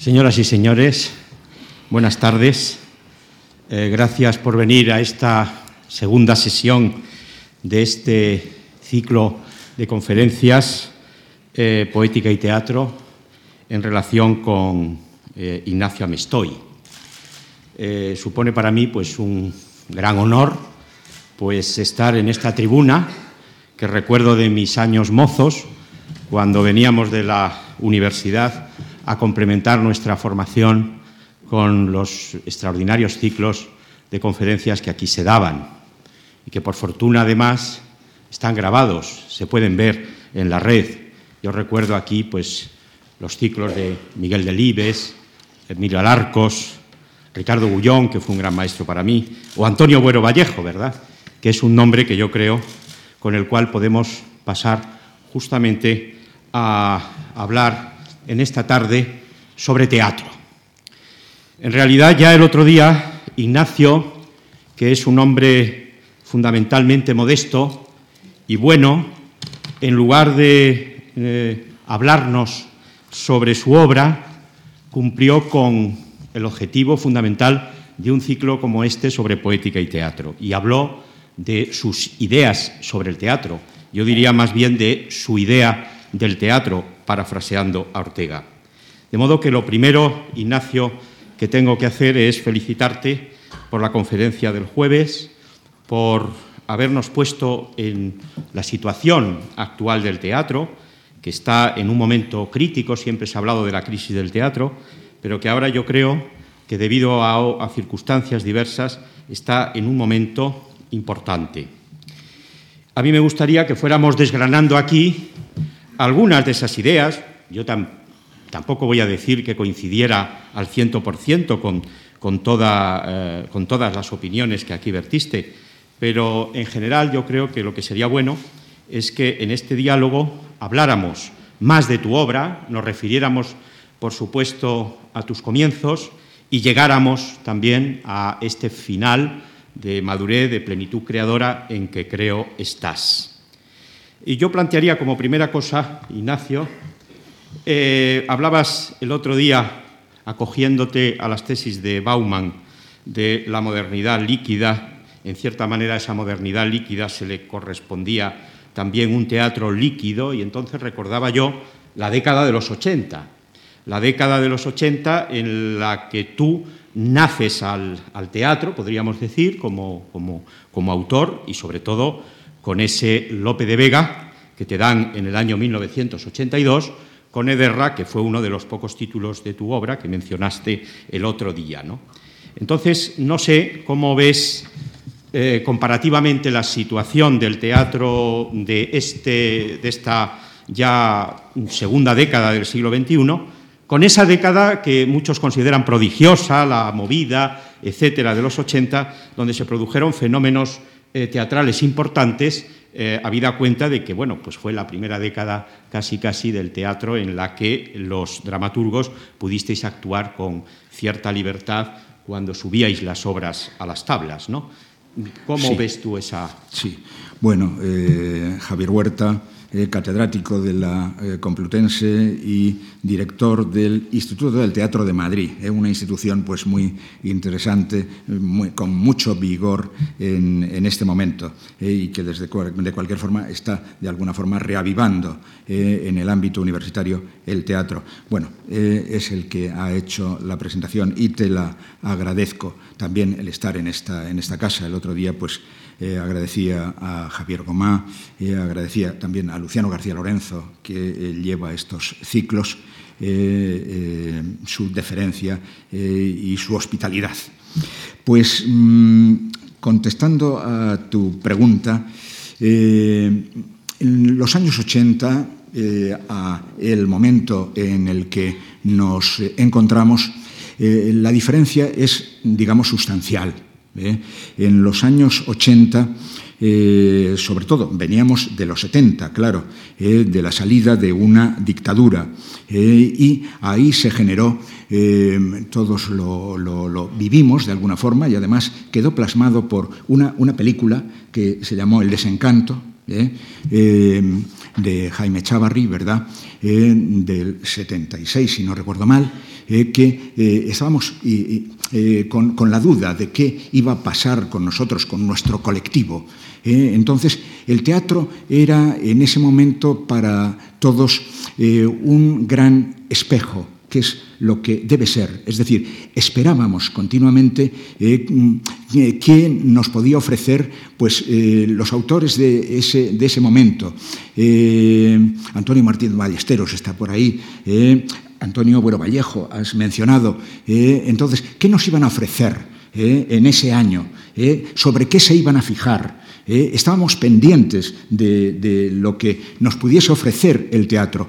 Señoras y señores, buenas tardes. Eh, gracias por venir a esta segunda sesión de este ciclo de conferencias eh, Poética y Teatro en relación con eh, Ignacio Amestoy. supone para mí pues, un gran honor pues, estar en esta tribuna que recuerdo de mis años mozos, cuando veníamos de la universidad a complementar nuestra formación con los extraordinarios ciclos de conferencias que aquí se daban y que por fortuna además están grabados, se pueden ver en la red. Yo recuerdo aquí pues los ciclos de Miguel Delibes, Emilio Alarcos, Ricardo Bullón, que fue un gran maestro para mí, o Antonio Buero Vallejo, ¿verdad? Que es un nombre que yo creo con el cual podemos pasar justamente a hablar en esta tarde sobre teatro. En realidad ya el otro día Ignacio, que es un hombre fundamentalmente modesto y bueno, en lugar de eh, hablarnos sobre su obra, cumplió con el objetivo fundamental de un ciclo como este sobre poética y teatro y habló de sus ideas sobre el teatro. Yo diría más bien de su idea del teatro, parafraseando a Ortega. De modo que lo primero, Ignacio, que tengo que hacer es felicitarte por la conferencia del jueves, por habernos puesto en la situación actual del teatro, que está en un momento crítico, siempre se ha hablado de la crisis del teatro, pero que ahora yo creo que debido a, a circunstancias diversas está en un momento importante. A mí me gustaría que fuéramos desgranando aquí algunas de esas ideas, yo tampoco voy a decir que coincidiera al ciento por ciento con, eh, con todas las opiniones que aquí vertiste, pero en general yo creo que lo que sería bueno es que en este diálogo habláramos más de tu obra, nos refiriéramos, por supuesto, a tus comienzos y llegáramos también a este final de madurez, de plenitud creadora en que creo estás. Y yo plantearía como primera cosa, Ignacio, eh, hablabas el otro día, acogiéndote a las tesis de Bauman, de la modernidad líquida. En cierta manera, esa modernidad líquida se le correspondía también un teatro líquido, y entonces recordaba yo la década de los 80, la década de los 80 en la que tú naces al, teatro, podríamos decir, como autor y sobre todo con ese Lope de Vega que te dan en el año 1982, con Ederra, que fue uno de los pocos títulos de tu obra que mencionaste el otro día. ¿no? Entonces, no sé cómo ves eh, comparativamente la situación del teatro de, este, de esta ya segunda década del siglo XXI, con esa década que muchos consideran prodigiosa, la movida, etcétera, de los 80, donde se produjeron fenómenos teatrales importantes, eh, habida cuenta de que bueno, pues fue la primera década casi casi del teatro en la que los dramaturgos pudisteis actuar con cierta libertad cuando subíais las obras a las tablas, ¿no? ¿Cómo ves tú esa...? Sí, bueno, eh, Javier Huerta eh, catedrático de la eh, Complutense y director del Instituto del Teatro de Madrid, eh, una institución pues muy interesante, con mucho vigor en, este momento y que desde de cualquier forma está de alguna forma reavivando en el ámbito universitario el teatro. Bueno, es el que ha hecho la presentación y te la agradezco también el estar en esta, en esta casa. El otro día pues eh, agradecía a Javier Gomá, agradecía también a Luciano García Lorenzo, que eh, lleva estos ciclos, eh, su deferencia y su hospitalidad. Pues mm, contestando a tu pregunta, en los años 80, a el momento en el que nos encontramos, la diferencia es, digamos, sustancial. ¿eh? En los años 80, eh, sobre todo, veníamos de los 70, claro, eh, de la salida de una dictadura, y ahí se generó, todos lo, vivimos de alguna forma, y además quedó plasmado por una, una película que se llamó El desencanto, de Jaime Chavarri, ¿verdad? del 76, si no recuerdo mal, que estábamos con, con, la duda de qué iba a pasar con nosotros, con nuestro colectivo. entonces, el teatro era en ese momento para todos un gran espejo que es lo que debe ser. Es decir, esperábamos continuamente eh, mm, qué nos podía ofrecer pues, eh, los autores de ese, de ese momento. Eh, Antonio Martín Ballesteros está por ahí. Antonio Buero Vallejo, has mencionado. entonces, ¿qué nos iban a ofrecer en ese año? ¿Sobre qué se iban a fijar? estábamos pendientes de, lo que nos pudiese ofrecer el teatro.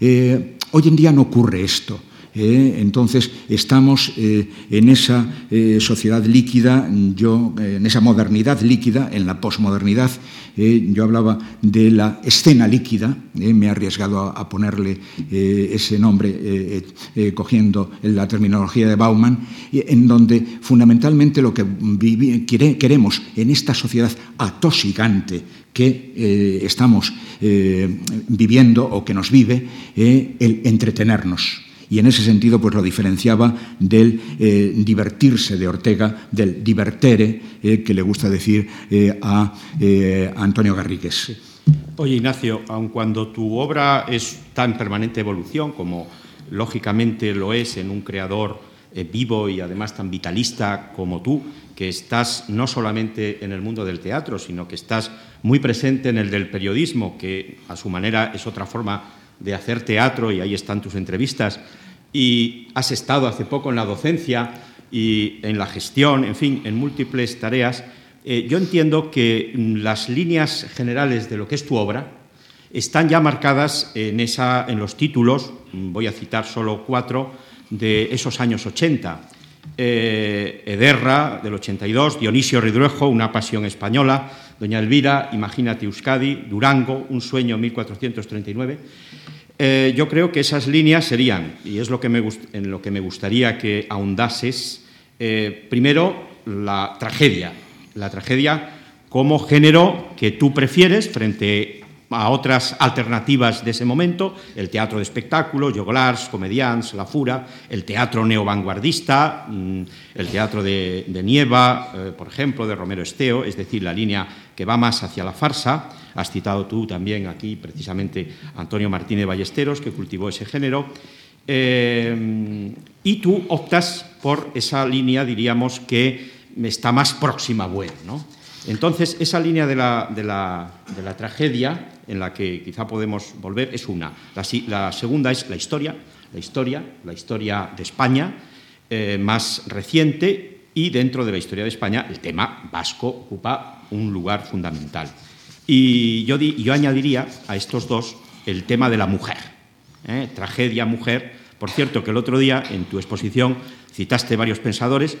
Hoy en día no ocurre esto. ¿Eh? entonces estamos eh, en esa eh, sociedad líquida, yo, en esa modernidad líquida, en la posmodernidad. yo hablaba de la escena líquida, me he arriesgado a, ponerle ese nombre cogiendo la terminología de Bauman, en donde fundamentalmente lo que queremos en esta sociedad atosigante que estamos viviendo o que nos vive, el entretenernos y en ese sentido pues lo diferenciaba del eh, divertirse de Ortega, del divertere, eh, que le gusta decir eh, a, Antonio Garrigues. Oye, Ignacio, aun cuando tu obra es tan permanente evolución como lógicamente lo es en un creador vivo y además tan vitalista como tú, que estás no solamente en el mundo del teatro, sino que estás muy presente en el del periodismo, que a su manera es otra forma de hacer teatro y ahí están tus entrevistas. Y has estado hace poco en la docencia y en la gestión, en fin, en múltiples tareas. Eh, yo entiendo que mm, las líneas generales de lo que es tu obra están ya marcadas en, esa, en los títulos, mm, voy a citar solo cuatro, de esos años 80. Eh, Ederra, del 82, Dionisio Ridruejo, Una pasión española, Doña Elvira, Imagínate Euskadi, Durango, Un sueño 1439. Eh, yo creo que esas líneas serían, y es lo que me en lo que me gustaría que ahondases, eh, primero la tragedia, la tragedia como género que tú prefieres frente a otras alternativas de ese momento, el teatro de espectáculo, Joglars, Comedians, La Fura, el teatro neovanguardista, mm, el teatro de, Nieva, eh, por ejemplo, de Romero Esteo, es decir, la línea que va más hacia la farsa. Has citado tú también aquí precisamente Antonio Martínez Ballesteros, que cultivó ese género. Eh, y tú optas por esa línea, diríamos, que está más próxima a Bueno. ¿no? Entonces, esa línea de la, de la, tragedia, en la que quizá podemos volver, es una. La, segunda es la historia, la historia, la historia de España, eh, más reciente, y dentro de la historia de España el tema vasco ocupa un lugar fundamental. Y yo, yo añadiría a estos dos el tema de la mujer, ¿eh? tragedia mujer. Por cierto, que el otro día en tu exposición citaste varios pensadores,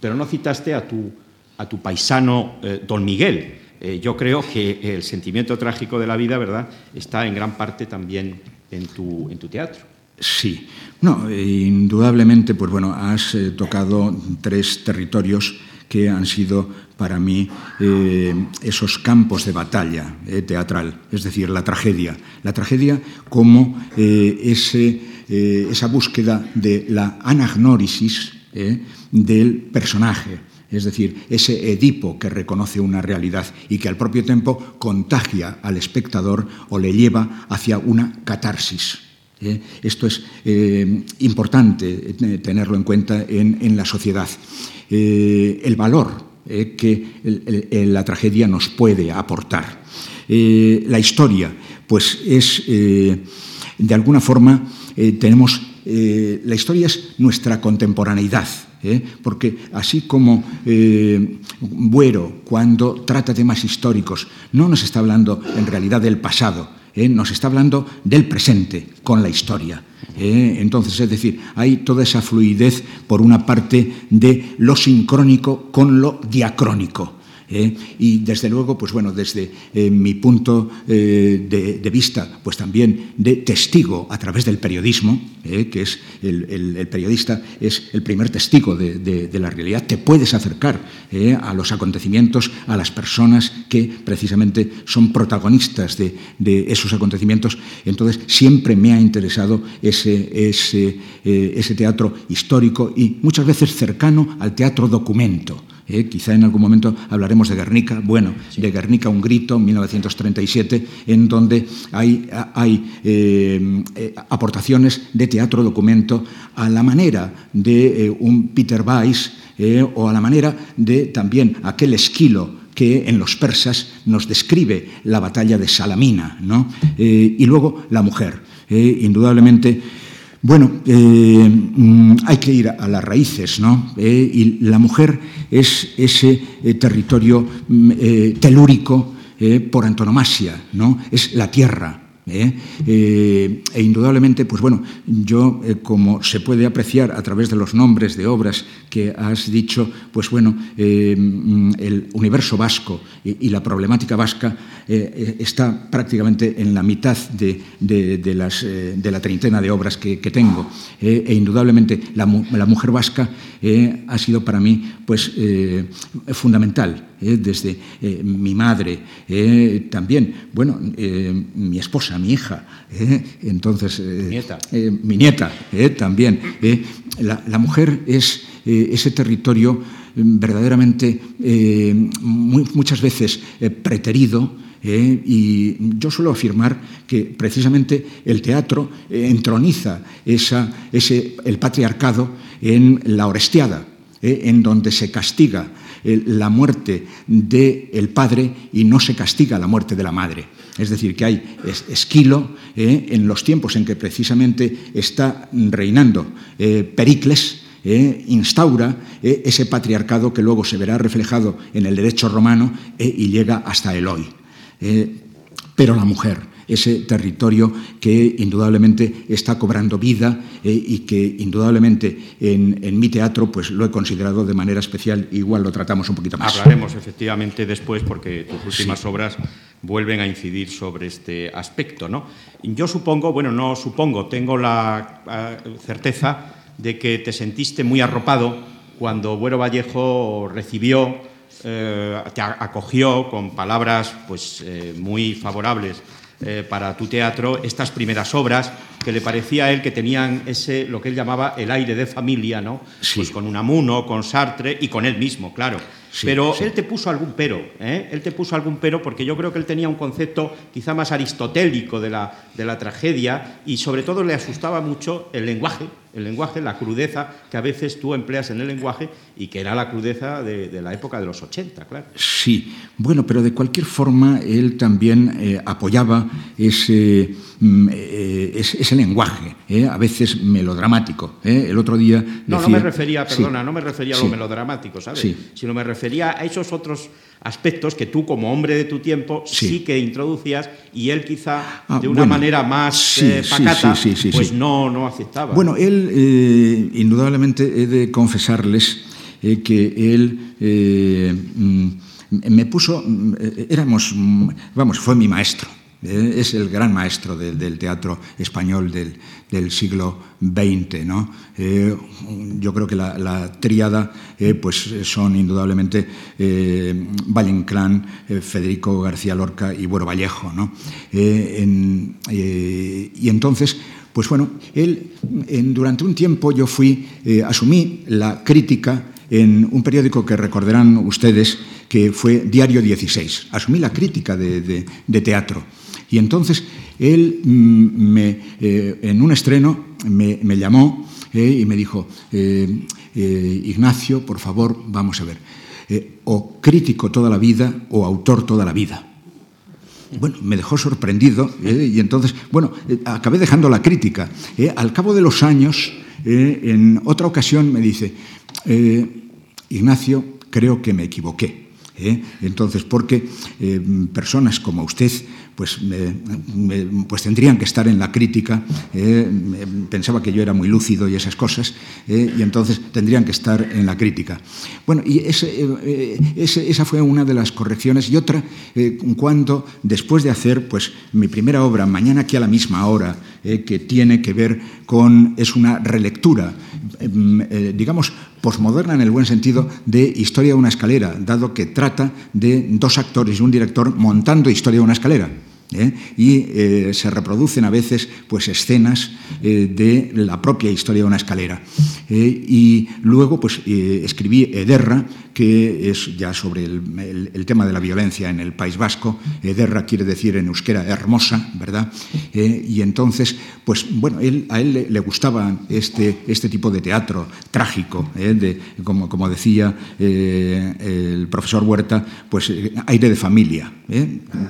pero no citaste a tu a tu paisano eh, don Miguel. Eh, yo creo que el sentimiento trágico de la vida, ¿verdad?, está en gran parte también en tu, en tu teatro. Sí, no, indudablemente, pues bueno, has tocado tres territorios que han sido para mí esos campos de batalla teatral, es decir, la tragedia. La tragedia como ese, esa búsqueda de la anagnórisis del personaje, es decir, ese Edipo que reconoce una realidad y que al propio tiempo contagia al espectador o le lleva hacia una catarsis. ¿eh? Esto es eh, importante eh, tenerlo en cuenta en, la sociedad. el valor que la tragedia nos puede aportar. la historia, pues es, de alguna forma, tenemos, la historia es nuestra contemporaneidad. ¿eh? porque así como eh, Buero, cuando trata temas históricos, no nos está hablando en realidad del pasado, ¿eh? nos está hablando del presente con la historia. Entonces, es decir, hay toda esa fluidez por una parte de lo sincrónico con lo diacrónico. ¿Eh? y desde luego, pues bueno, desde eh, mi punto eh, de, vista, pues también de testigo a través del periodismo, que es el, periodista es el primer testigo de, la realidad, te puedes acercar a los acontecimientos, a las personas que precisamente son protagonistas de, esos acontecimientos. Entonces, siempre me ha interesado ese, ese, ese teatro histórico y muchas veces cercano al teatro documento. ¿Eh? quizá en algún momento hablaremos de Guernica, bueno, de Guernica un grito, 1937, en donde hay, hay eh, eh, aportaciones de teatro documento a la manera de un Peter Weiss o a la manera de también aquel esquilo que en los persas nos describe la batalla de Salamina, ¿no? y luego la mujer. indudablemente bueno, eh, mm, hay que ir a las raíces, ¿no? Eh, y la mujer es ese eh, territorio mm, telúrico por antonomasia, ¿no? Es la tierra, ¿eh? Eh, e indudablemente, pues bueno, yo, eh, como se puede apreciar a través de los nombres de obras que has dicho, pues bueno, mm, el universo vasco y, la problemática vasca está prácticamente en la mitad de, de la treintena de obras que, tengo. e indudablemente la, la mujer vasca ha sido para mí pues, fundamental. Desde mi madre, también, bueno, mi esposa, mi hija. ¿eh? Entonces, eh, eh, mi nieta también. La, mujer es ese territorio mm, verdaderamente muchas veces preterido. y yo suelo afirmar que precisamente el teatro entroniza esa, ese, el patriarcado en la Orestiada, en donde se castiga la muerte del padre y no se castiga la muerte de la madre. Es decir, que hay Esquilo eh, en los tiempos en que precisamente está reinando eh, Pericles, eh, instaura ese patriarcado que luego se verá reflejado en el derecho romano y llega hasta el hoy. pero la mujer, ese territorio que indudablemente está cobrando vida eh, y que indudablemente en, mi teatro pues lo he considerado de manera especial, igual lo tratamos un poquito más. Hablaremos efectivamente después porque tus últimas obras vuelven a incidir sobre este aspecto. ¿no? Yo supongo, bueno, no supongo, tengo la eh, certeza de que te sentiste muy arropado cuando Buero Vallejo recibió, eh, te acogió con palabras pues, muy favorables eh, para tu teatro estas primeras obras que le parecía a él que tenían ese lo que él llamaba el aire de familia, ¿no? Pues con Unamuno, con Sartre y con él mismo, claro. pero él te puso algún pero, ¿eh? él te puso algún pero porque yo creo que él tenía un concepto quizá más aristotélico de la, de la tragedia y sobre todo le asustaba mucho el lenguaje, el lenguaje, la crudeza que a veces tú empleas en el lenguaje y que era la crudeza de, la época de los 80, claro. Sí, bueno, pero de cualquier forma él también eh, apoyaba ese, mm, eh, ese, lenguaje, eh, a veces melodramático. El otro día... No, no me refería, perdona, no me refería a lo melodramático, ¿sabes? Sino me refería a esos otros aspectos que tú como hombre de tu tiempo sí, que introducías y él quizá ah, de una manera más eh, pacata pues no, no aceptaba. Bueno, él eh, indudablemente he de confesarles eh, que él mm, me puso, mm, éramos, mm, vamos, fue mi maestro. Es el gran maestro del teatro español del, siglo XX. ¿no? Eh, yo creo que la, tríada eh, pues son indudablemente Valle Federico García Lorca y Buero Vallejo. ¿no? y entonces, pues bueno, él durante un tiempo yo fui, asumí la crítica en un periódico que recordarán ustedes que fue Diario 16. Asumí la crítica de teatro. Y entonces él mm, eh, en un estreno me, llamó eh, y me dijo, eh, Ignacio, por favor, vamos a ver, o crítico toda la vida o autor toda la vida. Bueno, me dejó sorprendido y entonces, bueno, acabé dejando la crítica. al cabo de los años, en otra ocasión me dice, Ignacio, creo que me equivoqué. Entonces, porque personas como usted pues, pues tendrían que estar en la crítica. Eh, pensaba que yo era muy lúcido y esas cosas, eh, y entonces tendrían que estar en la crítica. Bueno, y ese, esa fue una de las correcciones. Y otra, cuando después de hacer pues, mi primera obra, Mañana aquí a la misma hora, que tiene que ver con, es una relectura, digamos, posmoderna en el buen sentido de Historia de una escalera, dado que trata de dos actores y un director montando Historia de una escalera. ¿eh? y eh, se reproducen a veces pues, escenas eh, de la propia historia de una escalera. Y luego pues, escribí Ederra, que es ya sobre el, tema de la violencia en el País Vasco. Ederra quiere decir en euskera hermosa, ¿verdad? Eh, y entonces, pues bueno, él, a él le, gustaba este, este tipo de teatro trágico, ¿eh? de, como, como, decía eh, el profesor Huerta, pues aire de familia,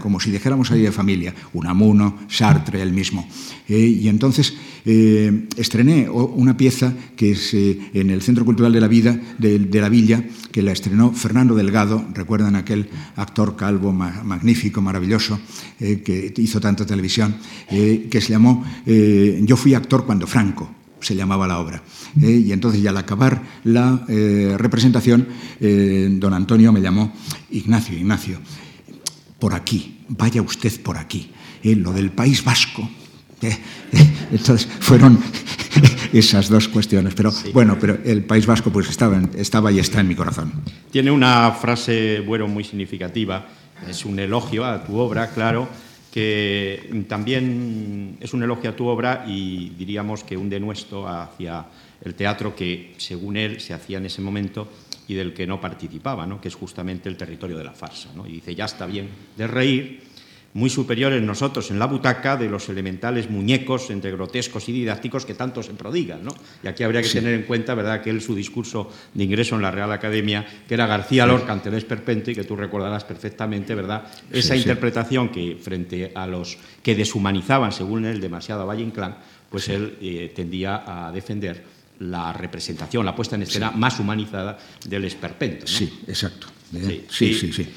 como si dijéramos aire de familia, Unamuno, Sartre, él mismo. y entonces estrené una pieza que es en el Centro Cultural de la Vida, de, la Villa, que la estrenó Fernando Delgado, recuerdan aquel actor calvo magnífico, maravilloso, eh, que hizo tanta televisión, eh, que se llamó eh, Yo fui actor cuando Franco, se llamaba la obra. y entonces ya al acabar la representación, don Antonio me llamó, Ignacio, Ignacio, por aquí, vaya usted por aquí. lo del País Vasco, entonces fueron esas dos cuestiones. Pero bueno, pero el País Vasco pues estaba, estaba y está en mi corazón. Tiene una frase, bueno, muy significativa. Es un elogio a tu obra, claro, que también es un elogio a tu obra y diríamos que un denuesto hacia el teatro que, según él, se hacía en ese momento y del que no participaba, ¿no? que es justamente el territorio de la farsa. ¿no? Y dice, ya está bien de reír, muy superiores nosotros en la butaca de los elementales muñecos entre grotescos y didácticos que tanto se prodigan. ¿no? Y aquí habría que tener en cuenta ¿verdad? que él, su discurso de ingreso en la Real Academia, que era García Lorca ante el esperpento y que tú recordarás perfectamente, ¿verdad? Esa interpretación que frente a los que deshumanizaban, según él, demasiado a Valle Inclán, pues él eh, tendía a defender la representación, la puesta en escena más humanizada del esperpento. Sí, exacto. sí, sí. sí.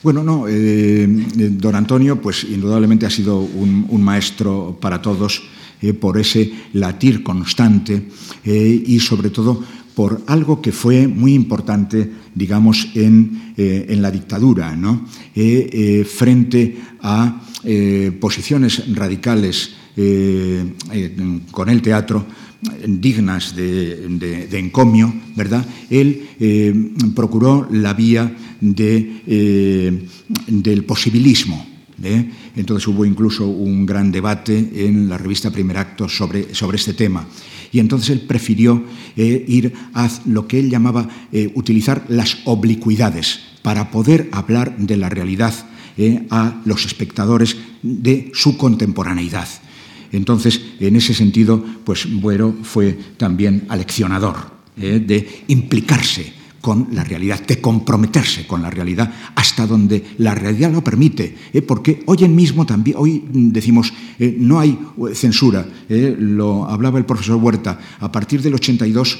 Bueno, no, eh, don Antonio, pues indudablemente ha sido un, maestro para todos eh, por ese latir constante eh, y sobre todo por algo que fue muy importante, digamos, en, la dictadura, ¿no? frente a posiciones radicales con el teatro, dignas de, encomio, ¿verdad? Él eh, procuró la vía eh, del posibilismo. ¿eh? Entonces hubo incluso un gran debate en la revista Primer Acto sobre, sobre este tema. Y entonces él prefirió ir a lo que él llamaba utilizar las oblicuidades para poder hablar de la realidad a los espectadores de su contemporaneidad. Entonces, en ese sentido, pues Buero fue también aleccionador ¿eh? de implicarse con la realidad, de comprometerse con la realidad hasta donde la realidad lo permite, ¿eh? porque hoy en mismo también, hoy decimos, eh, no hay censura, lo hablaba el profesor Huerta, a partir del 82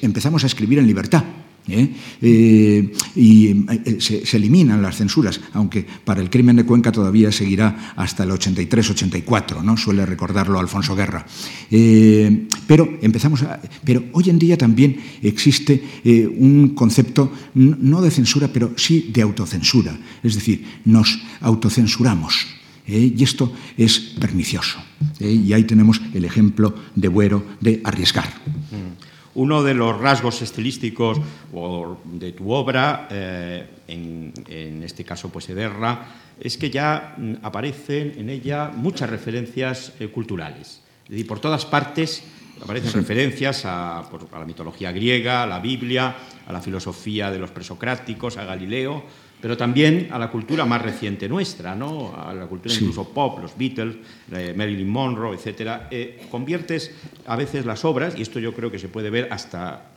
empezamos a escribir en libertad, ¿eh? Eh, y eh, se, eliminan las censuras, aunque para el crimen de Cuenca todavía seguirá hasta el 83-84, ¿no? suele recordarlo Alfonso Guerra. pero empezamos pero hoy en día también existe un concepto no de censura, pero sí de autocensura, es decir, nos autocensuramos. y esto es pernicioso. y ahí tenemos el ejemplo de Buero de arriesgar. Uno de los rasgos estilísticos de tu obra, eh, en, este caso pues Ederra, es que ya mm, aparecen en ella muchas referencias eh, culturales. Es decir, por todas partes aparecen referencias a, a, la mitología griega, a la Biblia, a la filosofía de los presocráticos, a Galileo, pero también a la cultura más reciente nuestra, ¿no? a la cultura incluso pop, los Beatles, eh, Marilyn Monroe, etc. Eh, conviertes a veces las obras, y esto yo creo que se puede ver hasta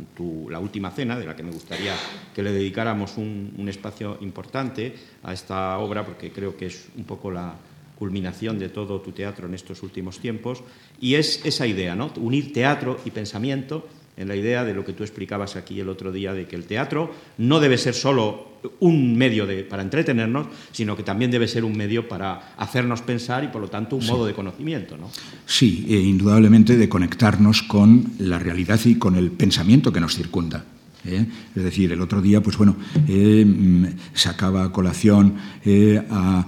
la última cena, de la que me gustaría que le dedicáramos un, un espacio importante a esta obra, porque creo que es un poco la culminación de todo tu teatro en estos últimos tiempos, y es esa idea, ¿no? unir teatro y pensamiento en la idea de lo que tú explicabas aquí el otro día, de que el teatro no debe ser solo un medio para entretenernos, sino que también debe ser un medio para hacernos pensar y, por lo tanto, un modo de conocimiento. ¿no? Sí, e indudablemente de conectarnos con la realidad y con el pensamiento que nos circunda. ¿Eh? Es decir, el otro día, pues bueno, eh, mm, sacaba a colación eh, a,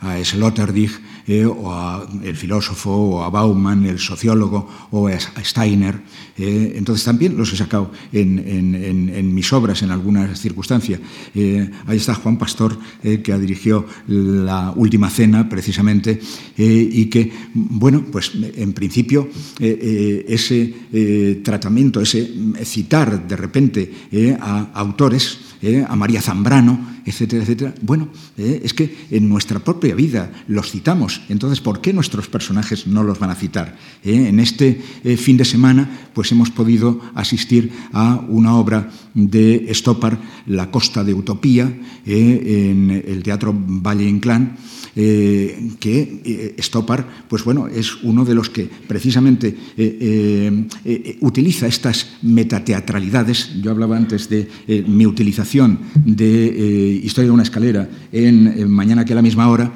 a Sloterdijk o a el filósofo, o a Bauman, el sociólogo, o a Steiner. entonces también los he sacado en, en, mis obras en algunas circunstancias. ahí está Juan Pastor, que ha dirigido la última cena, precisamente, y que, bueno, pues en principio ese tratamiento, ese citar, de repente eh, a autores, eh, a María Zambrano, etcétera, etcétera. Bueno, eh, es que en nuestra propia vida los citamos. Entonces, ¿por qué nuestros personajes no los van a citar? en este fin de semana, pues hemos podido asistir a una obra de Stoppard, La Costa de Utopía, en el Teatro Valle Inclán. Eh, que eh, Stoppard, pues bueno, es uno de los que precisamente eh, utiliza estas metateatralidades. Yo hablaba antes de mi utilización de Historia de una escalera en Mañana que a la misma hora,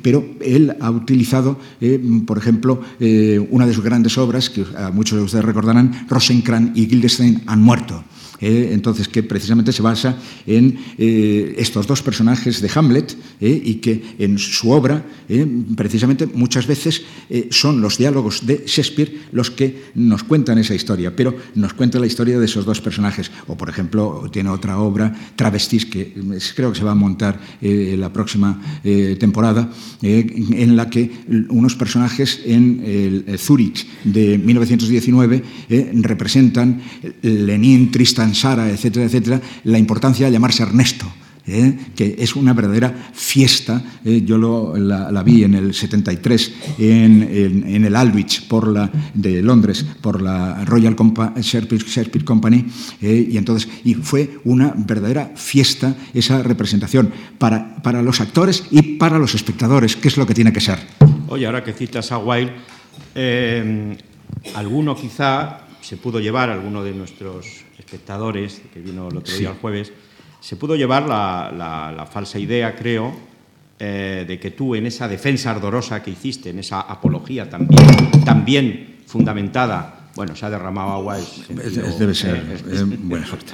pero él ha utilizado, por ejemplo, una de sus grandes obras, que a muchos de ustedes recordarán, Rosencrantz y Guildenstern han muerto. Eh, entonces que precisamente se basa en eh, estos dos personajes de Hamlet eh, y que en su obra precisamente muchas veces son los diálogos de Shakespeare los que nos cuentan esa historia, pero nos cuenta la historia de esos dos personajes. O por ejemplo tiene otra obra, Travestis, que creo que se va a montar la próxima temporada, en la que unos personajes en el Zurich de 1919 representan Lenin, Tristan, Sara, etcétera, etcétera, la importancia de llamarse Ernesto. ¿eh? que es una verdadera fiesta. ¿eh? yo la, vi en el 73 en, el Aldwych por la, de Londres por la Royal Shakespeare, Company ¿eh? y entonces y fue una verdadera fiesta esa representación para, para los actores y para los espectadores, que es lo que tiene que ser. Oye, ahora que citas a Wilde, alguno quizá se pudo llevar, alguno de nuestros espectadores, que vino el otro día el jueves, se pudo llevar la, falsa idea, creo, eh, de que tú en esa defensa ardorosa que hiciste, en esa apología también, también fundamentada, bueno, se ha derramado agua. debe ser eh, buena suerte.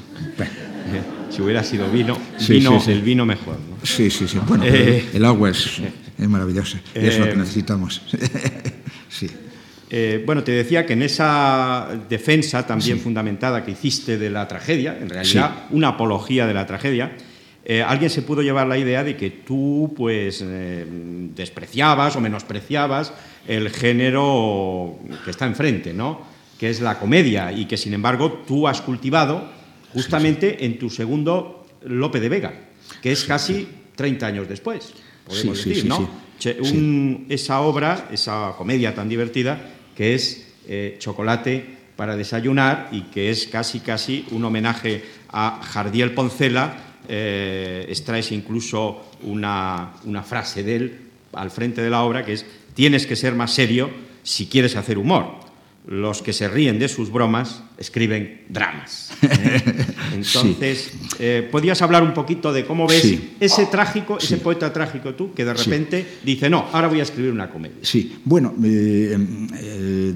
si hubiera sido vino, vino el vino mejor. Sí, sí, sí. Bueno, eh, el agua es, es maravillosa es lo que necesitamos. sí. Eh, bueno, te decía que en esa defensa también fundamentada que hiciste de la tragedia, en realidad una apología de la tragedia, eh, alguien se pudo llevar la idea de que tú pues eh, despreciabas o menospreciabas el género que está enfrente, ¿no? que es la comedia y que sin embargo tú has cultivado justamente en tu segundo Lope de Vega, que es casi 30 años después, podemos decir, ¿no? esa obra, esa comedia tan divertida, es eh, chocolate para desayunar y que es casi casi un homenaje a Jardiel Poncela. Eh, extraes incluso una, una frase de él al frente de la obra que es tienes que ser más serio si quieres hacer humor los que se ríen de sus bromas escriben dramas. ¿eh? Entonces, eh, ¿podías hablar un poquito de cómo ves ese trágico, ese poeta trágico tú, que de repente dice, no, ahora voy a escribir una comedia? Sí, bueno, eh,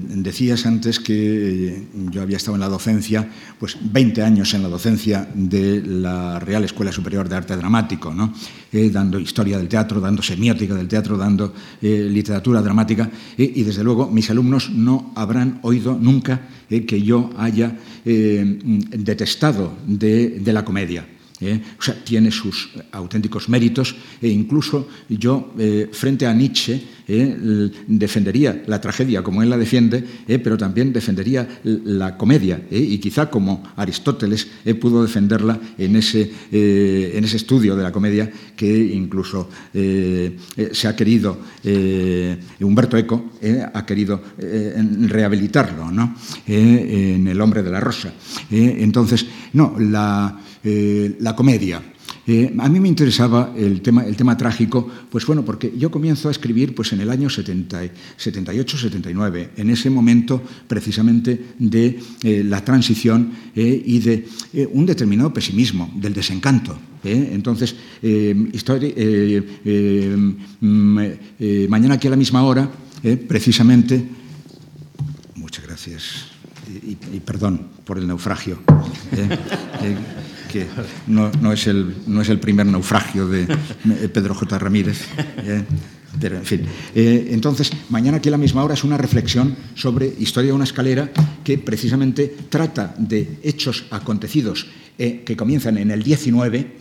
decías antes que yo había estado en la docencia, pues 20 años en la docencia de la Real Escuela Superior de Arte Dramático, ¿no? dando historia del teatro, dando semiótica del teatro, dando literatura dramática, y desde luego mis alumnos no habrán oído nunca que yo haya eh, detestado de, de la comedia. ¿Eh? o sea, tiene sus auténticos méritos e incluso yo, eh, frente a Nietzsche, eh, defendería la tragedia como él la defiende, pero también defendería la comedia y quizá como Aristóteles pudo defenderla en ese, en ese estudio de la comedia que incluso se ha querido, Humberto Eco ha querido rehabilitarlo ¿no? en El hombre de la rosa. entonces, no, la la comedia. Eh, a mí me interesaba el tema, el tema trágico, pues bueno, porque yo comienzo a escribir pues, en el año 78-79, en ese momento precisamente de eh, la transición eh, y de un determinado pesimismo, del desencanto. Entonces, mm, mañana aquí a la misma hora, precisamente, muchas gracias y, perdón por el naufragio que no, es el, no, es el, primer naufragio de Pedro J. Ramírez. ¿eh? Pero, en fin. Eh, entonces, mañana aquí a la misma hora es una reflexión sobre Historia de una escalera que precisamente trata de hechos acontecidos eh, que comienzan en el 19,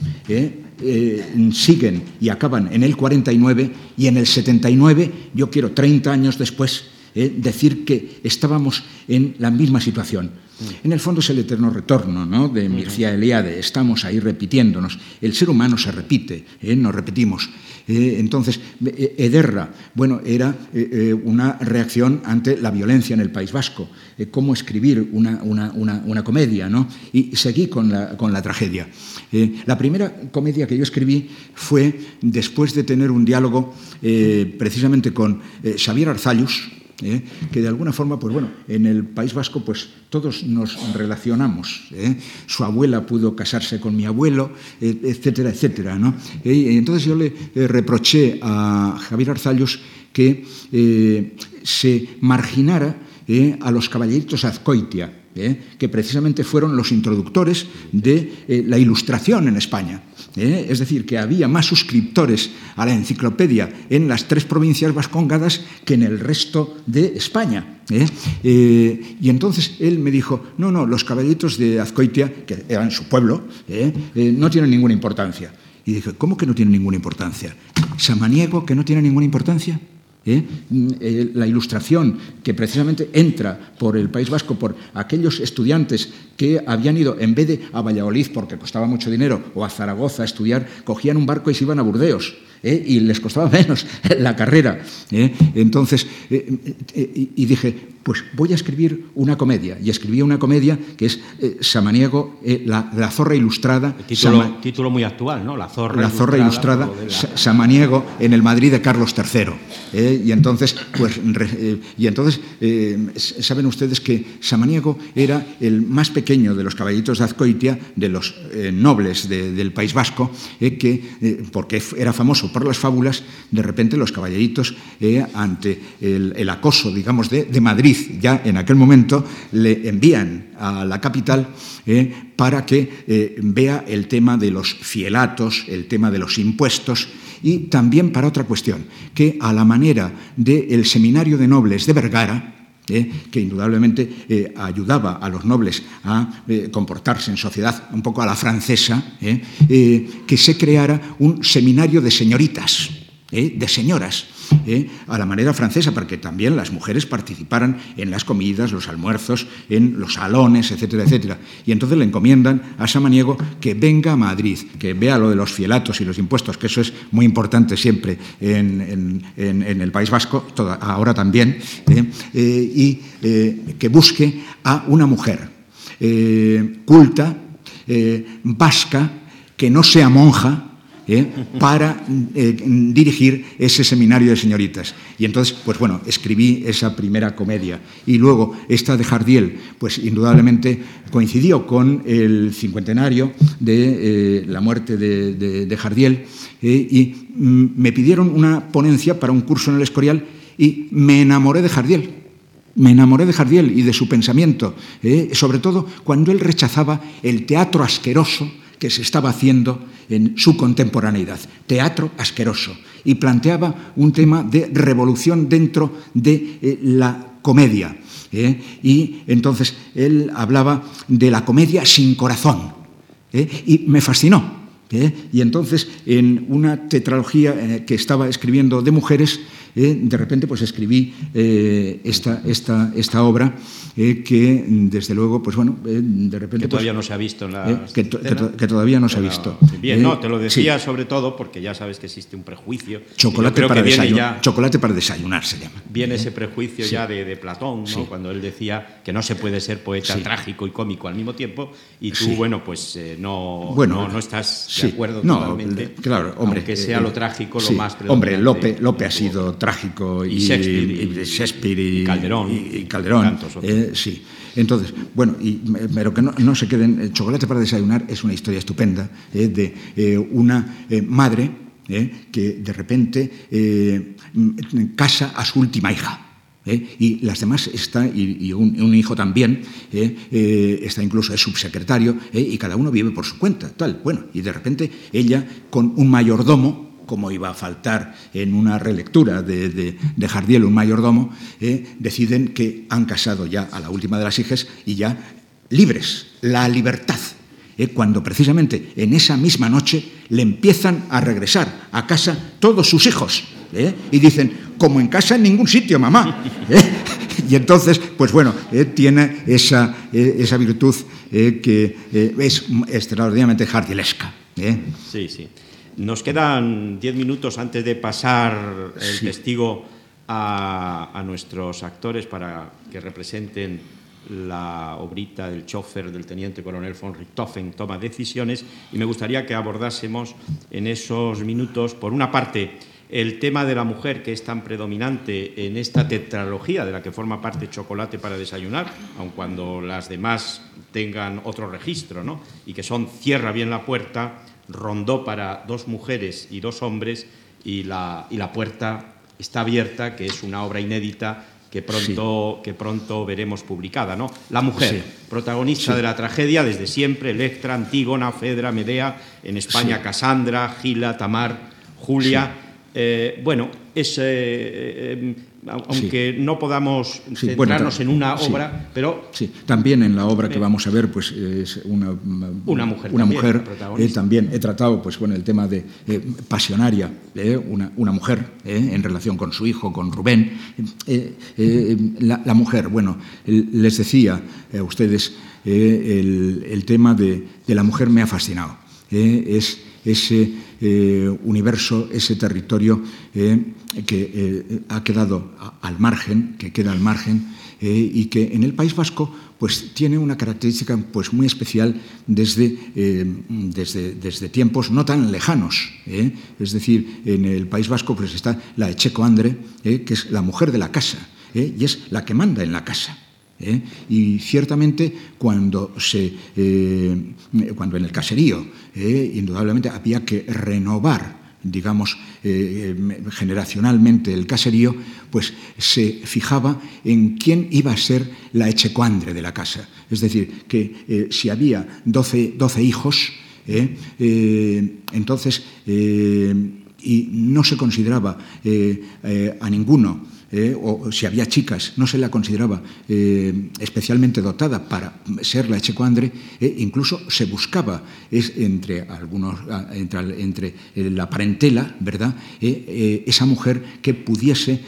siguen y acaban en el 49 y en el 79, yo quiero 30 años después, decir que estábamos en la misma situación en el fondo es el eterno retorno ¿no? de Mircea Eliade. Estamos ahí repitiéndonos. El ser humano se repite, ¿eh? nos repetimos. Eh, entonces, eh, Ederra, bueno, era una reacción ante la violencia en el País Vasco. cómo escribir una, comedia, ¿no? Y seguí con la, con la tragedia. la primera comedia que yo escribí fue después de tener un diálogo precisamente con Xavier Arzallus, ¿eh? que de alguna forma, pues bueno, en el País Vasco, pues todos nos relacionamos. ¿eh? Su abuela pudo casarse con mi abuelo, eh, etcétera, etcétera. ¿no? Y entonces yo le reproché a Javier Arzallos que se marginara a los caballeritos Azcoitia, que precisamente fueron los introductores de la ilustración en España. ¿Eh? es decir, que había más suscriptores a la enciclopedia en las tres provincias vascongadas que en el resto de España. ¿eh? Eh, y entonces él me dijo, no, no, los caballitos de Azcoitia, que eran su pueblo, no tienen ninguna importancia. Y dije, ¿cómo que no tienen ninguna importancia? ¿Samaniego que no tiene ninguna importancia? ¿Eh? Mm, eh, la ilustración que precisamente entra por el País Vasco, por aquellos estudiantes que habían ido, en vez de a Valladolid, porque costaba mucho dinero, o a Zaragoza a estudiar, cogían un barco y se iban a Burdeos. ¿eh? y les costaba menos la carrera. Entonces, y dije, pues voy a escribir una comedia. Y escribí una comedia que es Samaniego, eh, la, zorra ilustrada. título, muy actual, ¿no? La zorra, la zorra ilustrada, Samaniego en el Madrid de Carlos III. ¿Eh? y entonces, pues, y entonces saben ustedes que Samaniego era el más pequeño de los caballitos de Azcoitia, de los nobles del País Vasco, que, porque era famoso por las fábulas, de repente los caballeritos, ante el, acoso, digamos, de Madrid, ya en aquel momento le envían a la capital eh, para que eh, vea el tema de los fielatos, el tema de los impuestos y también para otra cuestión, que a la manera del Seminario de Nobles de Vergara, eh, que indudablemente ayudaba a los nobles a comportarse en sociedad un poco a la francesa, que se creara un seminario de señoritas, de señoras, ¿eh? a la manera francesa, para que también las mujeres participaran en las comidas, los almuerzos, en los salones, etcétera, etcétera. Y entonces le encomiendan a Samaniego que venga a Madrid, que vea lo de los fielatos y los impuestos, que eso es muy importante siempre en, el País Vasco, ahora también, ¿eh? Eh, y que busque a una mujer culta, vasca, que no sea monja, ¿eh? para eh, dirigir ese seminario de señoritas. Y entonces, pues bueno, escribí esa primera comedia. Y luego esta de Jardiel, pues indudablemente coincidió con el cincuentenario de eh, la muerte de, Jardiel y mm, me pidieron una ponencia para un curso en el Escorial y me enamoré de Jardiel. Me enamoré de Jardiel y de su pensamiento, sobre todo cuando él rechazaba el teatro asqueroso que se estaba haciendo en su contemporaneidad, teatro asqueroso, y planteaba un tema de revolución dentro de eh, la comedia. ¿eh? Y entonces él hablaba de la comedia sin corazón, ¿eh? y me fascinó. Y entonces, en una tetralogía que estaba escribiendo de mujeres, de repente pues escribí esta, esta, esta obra que desde luego, pues bueno, de repente... Que todavía pues, no se ha visto en la... Que, que, todavía no se ha visto. Bien, no, te lo decía sobre todo porque ya sabes que existe un prejuicio. Chocolate, para, desayunar, chocolate para desayunar se llama. Viene ese prejuicio ya de, de Platón, ¿no? cuando él decía que no se puede ser poeta trágico y cómico al mismo tiempo y tú, bueno, pues no, bueno, no, estás de acuerdo no, totalmente. Claro, hombre. Aunque sea lo trágico lo más Hombre, Lope, Lope ha sido trágico y, y Shakespeare y, y, Shakespeare y, Calderón. Y, Calderón. Eh, sí. Entonces, bueno, y, pero que no, no, se queden. Chocolate para desayunar es una historia estupenda eh, de eh, una madre que de repente casa a su última hija. ¿Eh? y las demás está, y, y un, un, hijo también, ¿eh? Eh, está incluso es subsecretario, y cada uno vive por su cuenta, tal. Bueno, y de repente ella con un mayordomo, como iba a faltar en una relectura de, Jardiel, un mayordomo, deciden que han casado ya a la última de las hijas y ya libres, la libertad. cuando precisamente en esa misma noche le empiezan a regresar a casa todos sus hijos y dicen, como en casa en ningún sitio, mamá. ¿Eh? Y entonces, pues bueno, eh, tiene esa, eh, esa virtud que es extraordinariamente jardilesca. Sí, sí. Nos quedan diez minutos antes de pasar el sí. testigo a, a, nuestros actores para que representen la obrita del chofer del teniente coronel von Richthofen, toma decisiones, y me gustaría que abordásemos en esos minutos, por una parte, el tema de la mujer que es tan predominante en esta tetralogía de la que forma parte Chocolate para desayunar, aun cuando las demás tengan otro registro, ¿no? y que son Cierra bien la puerta, Rondó para dos mujeres y dos hombres, y la, y la puerta está abierta, que es una obra inédita que pronto, sí. que pronto veremos publicada. ¿no? La mujer, sí. protagonista sí. de la tragedia desde siempre, Electra, Antígona, Fedra, Medea, en España Casandra, Gila, Tamar, Julia eh, bueno, es, eh, eh, aunque sí. no podamos sí, centrarnos bueno, en una obra, sí, pero... Sí, también en la obra que vamos a ver, pues es una, una mujer, una también, mujer eh, también he tratado pues, bueno, el tema de eh, pasionaria, eh, una, una, mujer en relación con su hijo, con Rubén. La, la, mujer, bueno, les decía a ustedes, el, el, tema de, de, la mujer me ha fascinado. es ese eh, universo, ese territorio eh, que eh, ha quedado al margen, que queda al margen eh, y que en el País Vasco pues tiene una característica pues muy especial desde, desde, desde tiempos no tan lejanos. Es decir, en el País Vasco pues está la Echeco Andre, que es la mujer de la casa y es la que manda en la casa. ¿Eh? Y ciertamente cuando, se, eh, cuando en el caserío eh, indudablemente había que renovar digamos, eh, generacionalmente el caserío, pues se fijaba en quién iba a ser la echecuandre de la casa. Es decir, que eh, si había 12, 12 hijos, eh, entonces, y no se consideraba a ninguno eh, o si había chicas, no se la consideraba eh, especialmente dotada para ser la echecuandre, eh, incluso se buscaba es, entre algunos, entre, entre la parentela, ¿verdad?, esa mujer que pudiese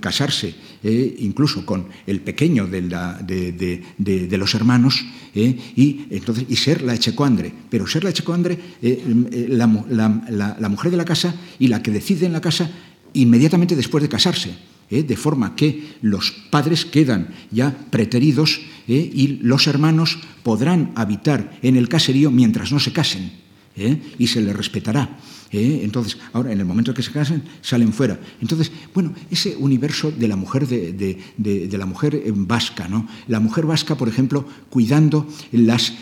casarse incluso con el pequeño de, la, de, de, de los hermanos y, entonces, y ser la echecuandre. Pero ser la echecuandre, la, la, la mujer de la casa y la que decide en la casa inmediatamente después de casarse, ¿eh? de forma que los padres quedan ya preteridos ¿eh? y los hermanos podrán habitar en el caserío mientras no se casen ¿eh? y se les respetará. Entonces, ahora, en el momento en que se casan, salen fuera. Entonces, bueno, ese universo de la mujer, de, de, la mujer vasca, ¿no? La mujer vasca, por ejemplo, cuidando las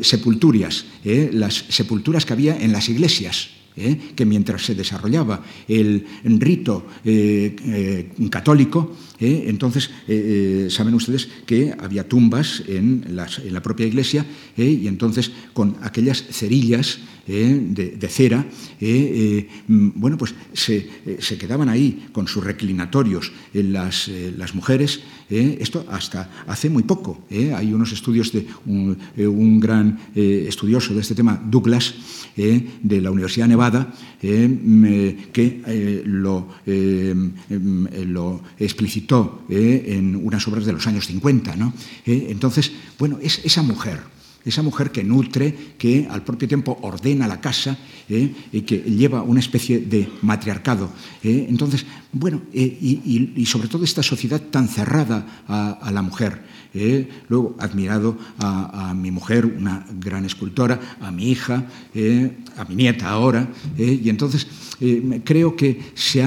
sepulturias, las sepulturas que había en las iglesias. ¿Eh? que mientras se desarrollaba el rito eh, eh, católico, entonces saben ustedes que había tumbas en, la propia iglesia y entonces con aquellas cerillas de, cera, mm, bueno, pues se, quedaban ahí con sus reclinatorios las, las mujeres, esto hasta hace muy poco. Hay unos estudios de un, gran estudioso de este tema, Douglas, de la Universidad de Nevada, mm, que lo, mm, lo explicitó en unas obras de los años 50. ¿no? entonces, bueno, es esa mujer, esa mujer que nutre, que al propio tiempo ordena la casa ¿eh? y que lleva una especie de matriarcado. ¿eh? Entonces, bueno, eh, y, sobre todo esta sociedad tan cerrada a, la mujer. Luego, admirado a, mi mujer, una gran escultora, a mi hija, a mi nieta ahora, y entonces creo que se,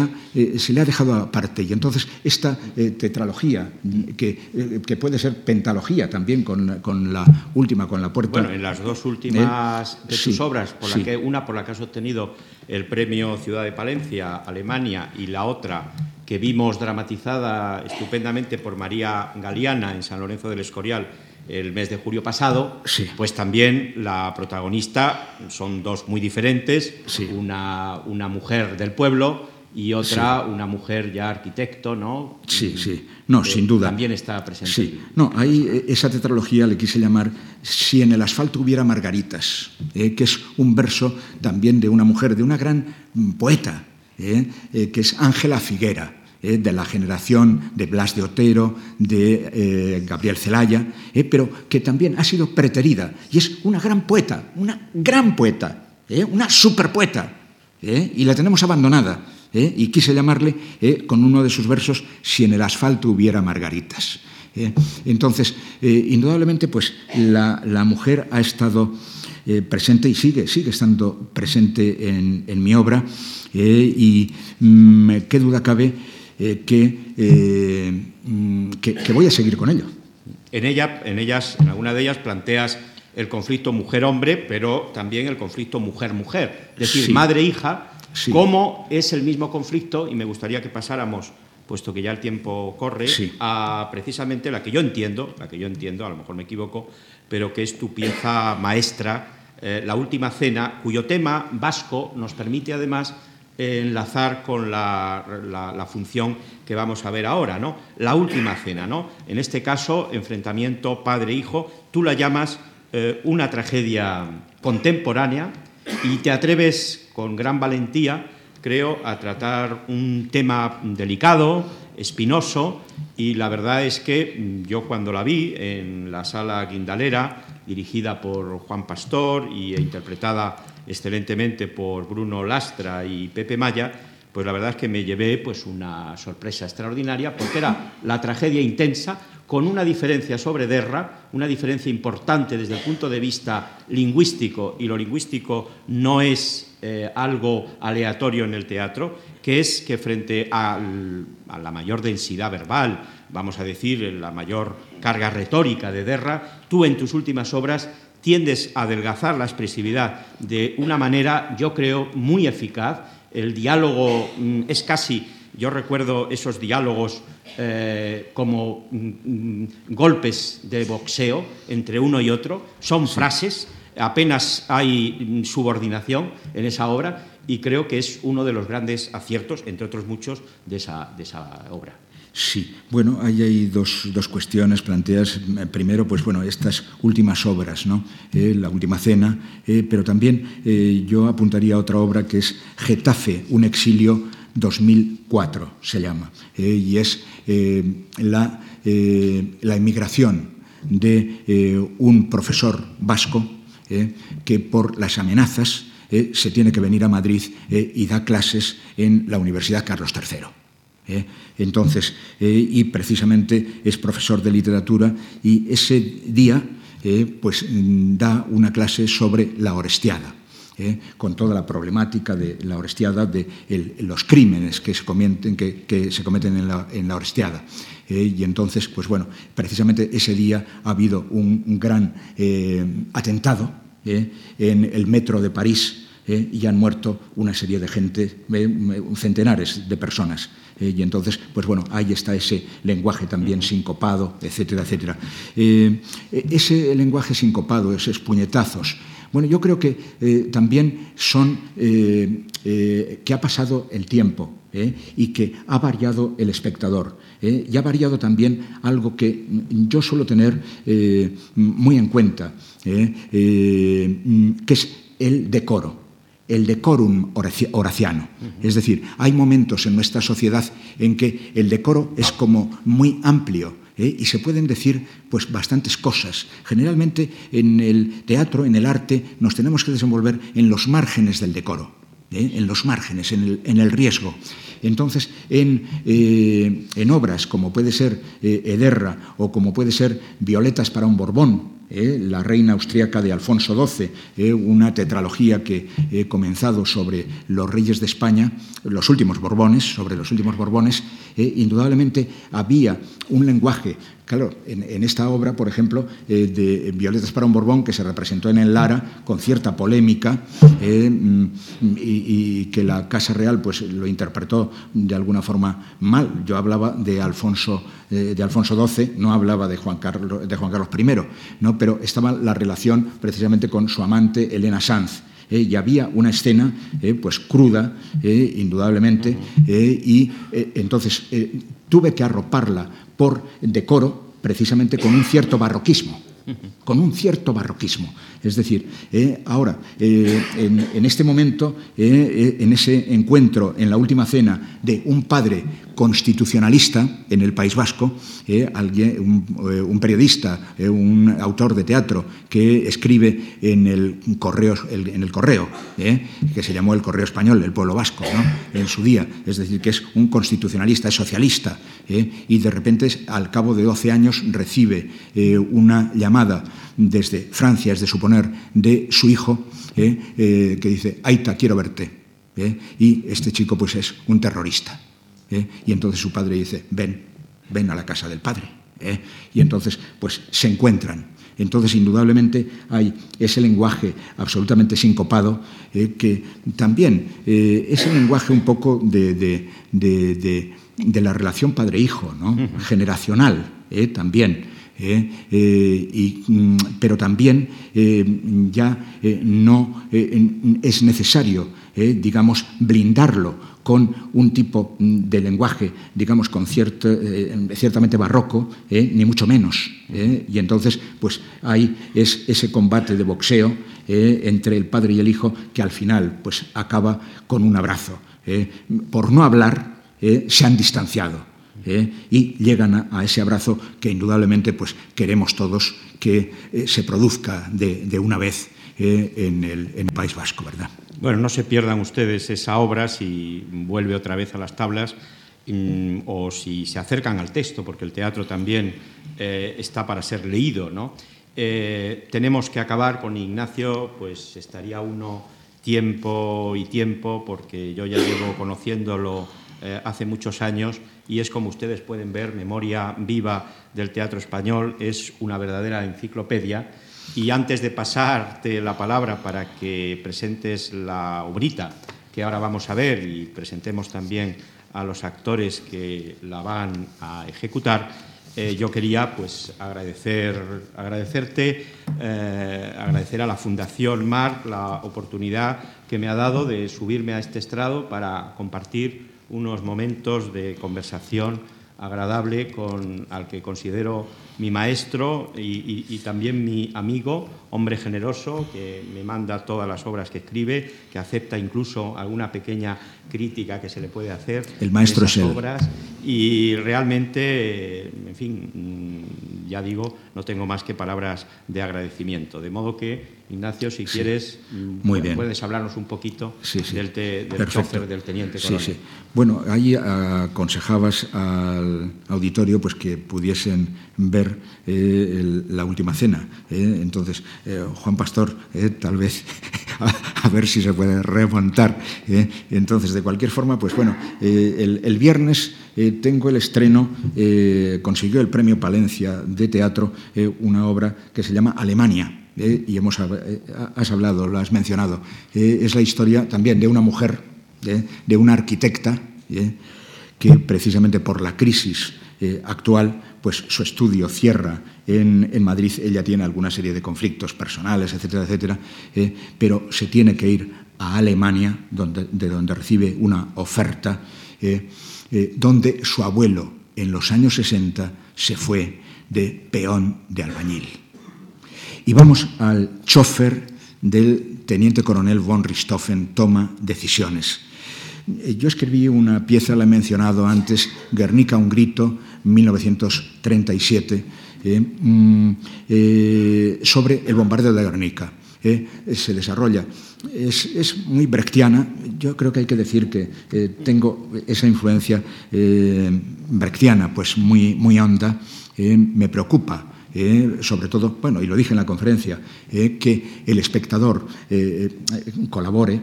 se, le ha dejado aparte. Y entonces esta tetralogía, que, que, puede ser pentalogía también con, con la última, con la bueno, en las dos últimas de sus obras, por la que, una por la que has obtenido el premio Ciudad de Palencia, Alemania, y la otra que vimos dramatizada estupendamente por María Galeana en San Lorenzo del Escorial el mes de julio pasado, pues también la protagonista son dos muy diferentes, una, una mujer del pueblo y otra, una mujer ya arquitecto, ¿no? Sí, sí, no, sin duda. También está presente. Sí, no, ahí eh, esa tetralogía le quise llamar Si en el asfalto hubiera margaritas, eh, que es un verso también de una mujer, de una gran poeta, eh, que es Ángela Figuera. de la generación de Blas de Otero, de Gabriel Celaya, pero que también ha sido preterida y es una gran poeta, una gran poeta, una superpoeta, y la tenemos abandonada. ¿Eh? y quise llamarle ¿eh? con uno de sus versos Si en el asfalto hubiera margaritas. ¿eh? Entonces, indudablemente, pues la, mujer ha estado presente y sigue, sigue estando presente en, mi obra y mm, qué duda cabe que, mm, que, que, voy a seguir con ello. En, ella, en ellas, en alguna de ellas planteas el conflicto mujer-hombre, pero también el conflicto mujer-mujer, es decir, madre-hija, cómo es el mismo conflicto, y me gustaría que pasáramos, puesto que ya el tiempo corre, a precisamente la que yo entiendo, la que yo entiendo, a lo mejor me equivoco, pero que es tu pieza maestra, eh, La Última Cena, cuyo tema vasco nos permite además enlazar con la, función que vamos a ver ahora, ¿no? La última cena, ¿no? En este caso, enfrentamiento padre-hijo, tú la llamas eh, una tragedia contemporánea y te atreves con gran valentía, creo, a tratar un tema delicado, espinoso, y la verdad es que yo cuando la vi en la sala guindalera, dirigida por Juan Pastor y e interpretada excelentemente por Bruno Lastra y Pepe Maya, pues la verdad es que me llevé pues una sorpresa extraordinaria porque era la tragedia intensa con una diferencia sobre Derra, una diferencia importante desde el punto de vista lingüístico, y lo lingüístico no es eh, algo aleatorio en el teatro, que es que frente a la mayor densidad verbal, vamos a decir, la mayor carga retórica de Derra, tú en tus últimas obras tiendes a adelgazar la expresividad de una manera, yo creo, muy eficaz. El diálogo mm, es casi yo recuerdo esos diálogos eh, como mm, mm, golpes de boxeo entre uno y otro, son frases, apenas hay mm, subordinación en esa obra y creo que es uno de los grandes aciertos, entre otros muchos, de esa, de esa obra. Sí, bueno, ahí hay dos, dos, cuestiones planteadas. Primero, pues bueno, estas últimas obras, ¿no? Eh, la última cena, eh, pero también yo apuntaría a otra obra que es Getafe, un exilio 2004 se llama, eh, y es eh, la, eh, la, inmigración de un profesor vasco que por las amenazas se tiene que venir a Madrid y da clases en la Universidad Carlos III. Entonces, y precisamente es profesor de literatura y ese día pues da una clase sobre la Orestiada. ¿Eh? con toda la problemática de la Orestiada, de los crímenes que se cometen, que, se cometen en, la, en la Orestiada. ¿eh? y entonces, pues bueno, precisamente ese día ha habido un, gran eh, atentado en el metro de París y han muerto una serie de gente, centenares de personas. y entonces, pues bueno, ahí está ese lenguaje también sincopado, etcétera, etcétera. ese lenguaje sincopado, esos puñetazos, Bueno, yo creo que también son que ha pasado el tiempo y que ha variado el espectador. y ha variado también algo que yo suelo tener muy en cuenta, que es el decoro el decorum horaciano. Es decir, hay momentos en nuestra sociedad en que el decoro es como muy amplio ¿eh? y se pueden decir pues bastantes cosas. Generalmente en el teatro, en el arte, nos tenemos que desenvolver en los márgenes del decoro. ¿eh? en los márgenes, en el, riesgo. Entonces, en, eh, en, obras como puede ser Ederra o como puede ser Violetas para un Borbón, ¿eh? la reina austríaca de Alfonso XII, ¿eh? una tetralogía que he comenzado sobre los reyes de España, los últimos Borbones, sobre los últimos Borbones, ¿eh? indudablemente había un lenguaje Claro, en, esta obra, por ejemplo, eh, de Violetas para un Borbón, que se representó en el Lara con cierta polémica eh, mm, y, que la Casa Real pues, lo interpretó de alguna forma mal. Yo hablaba de Alfonso, eh, de Alfonso XII, no hablaba de Juan, Carlos, de Juan Carlos I, ¿no? pero estaba la relación precisamente con su amante Elena Sanz. y había una escena pues cruda, indudablemente, y entonces tuve que arroparla por decoro, precisamente con un cierto barroquismo con un cierto barroquismo. Es decir, eh, ahora, eh, en, este momento, eh, en ese encuentro, en la última cena, de un padre constitucionalista en el País Vasco, alguien, un, periodista, un autor de teatro que escribe en el correo, en el correo que se llamó el Correo Español, el pueblo vasco, en su día, es decir, que es un constitucionalista, es socialista, y de repente, al cabo de 12 años, recibe una llamada desde Francia, es de de su hijo, eh, eh, que dice, Aita, quiero verte. Eh, y este chico pues es un terrorista. y entonces su padre dice, ven, ven a la casa del padre. y entonces pues se encuentran. Entonces, indudablemente, hay ese lenguaje absolutamente sincopado que también es el lenguaje un poco de, la relación padre-hijo, ¿no? generacional también. ¿Eh? Eh, mm, pero también eh, ya no es necesario, digamos, blindarlo con un tipo mm, de lenguaje, digamos, con cierto, ciertamente barroco, ni mucho menos. Y entonces, pues hay es ese combate de boxeo entre el padre y el hijo que al final, pues acaba con un abrazo. Por no hablar, se han distanciado. ¿Eh? y llegan a, ese abrazo que indudablemente pues, queremos todos que eh, se produzca de, una vez eh, en, el, País Vasco, ¿verdad? Bueno, no se pierdan ustedes esa obra si vuelve otra vez a las tablas mm, o si se acercan al texto, porque el teatro también está para ser leído, ¿no? tenemos que acabar con Ignacio, pues estaría uno tiempo y tiempo, porque yo ya llevo conociéndolo hace muchos años y es como ustedes pueden ver, memoria viva del teatro español, es una verdadera enciclopedia. Y antes de pasarte la palabra para que presentes la obrita que ahora vamos a ver y presentemos también a los actores que la van a ejecutar, eh, yo quería pues agradecer, agradecerte, eh, agradecer a la Fundación Marc la oportunidad que me ha dado de subirme a este estrado para compartir unos momentos de conversación agradable con al que considero mi maestro y, también mi amigo, hombre generoso, que me manda todas las obras que escribe, que acepta incluso alguna pequeña crítica que se le puede hacer. El maestro es obras. Y realmente, en fin, mm, ya digo, no tengo más que palabras de agradecimiento. De modo que, Ignacio, si quieres, mm, puedes hablarnos un poquito del, chofer, del teniente coronel. Sí, sí. Bueno, ahí aconsejabas al auditorio pues, que pudiesen ver eh, la última cena. Eh. Entonces, eh, Juan Pastor, tal vez a, ver si se puede remontar. Entonces, de cualquier forma, pues bueno, el, viernes tengo el estreno, consiguió el premio Palencia de teatro, una obra que se llama Alemania. y hemos, has hablado, lo has mencionado. es la historia también de una mujer, de una arquitecta, que precisamente por la crisis actual pues su estudio cierra en, Madrid. Ella tiene alguna serie de conflictos personales, etcétera, etcétera, eh, pero se tiene que ir a Alemania, donde, de donde recibe una oferta, eh, eh, donde su abuelo en los años 60 se fue de peón de albañil. Y vamos al chofer del teniente coronel von Richthofen, toma decisiones. Yo escribí una pieza, la he mencionado antes, Guernica, un grito, 1937, eh, mm, eh, sobre el bombardeo de Guernica. se desarrolla. Es, muy brechtiana. Yo creo que hay que decir que tengo esa influencia brechtiana pues muy, muy honda. me preocupa eh, sobre todo, bueno, y lo dije en la conferencia, eh, que el espectador eh, colabore,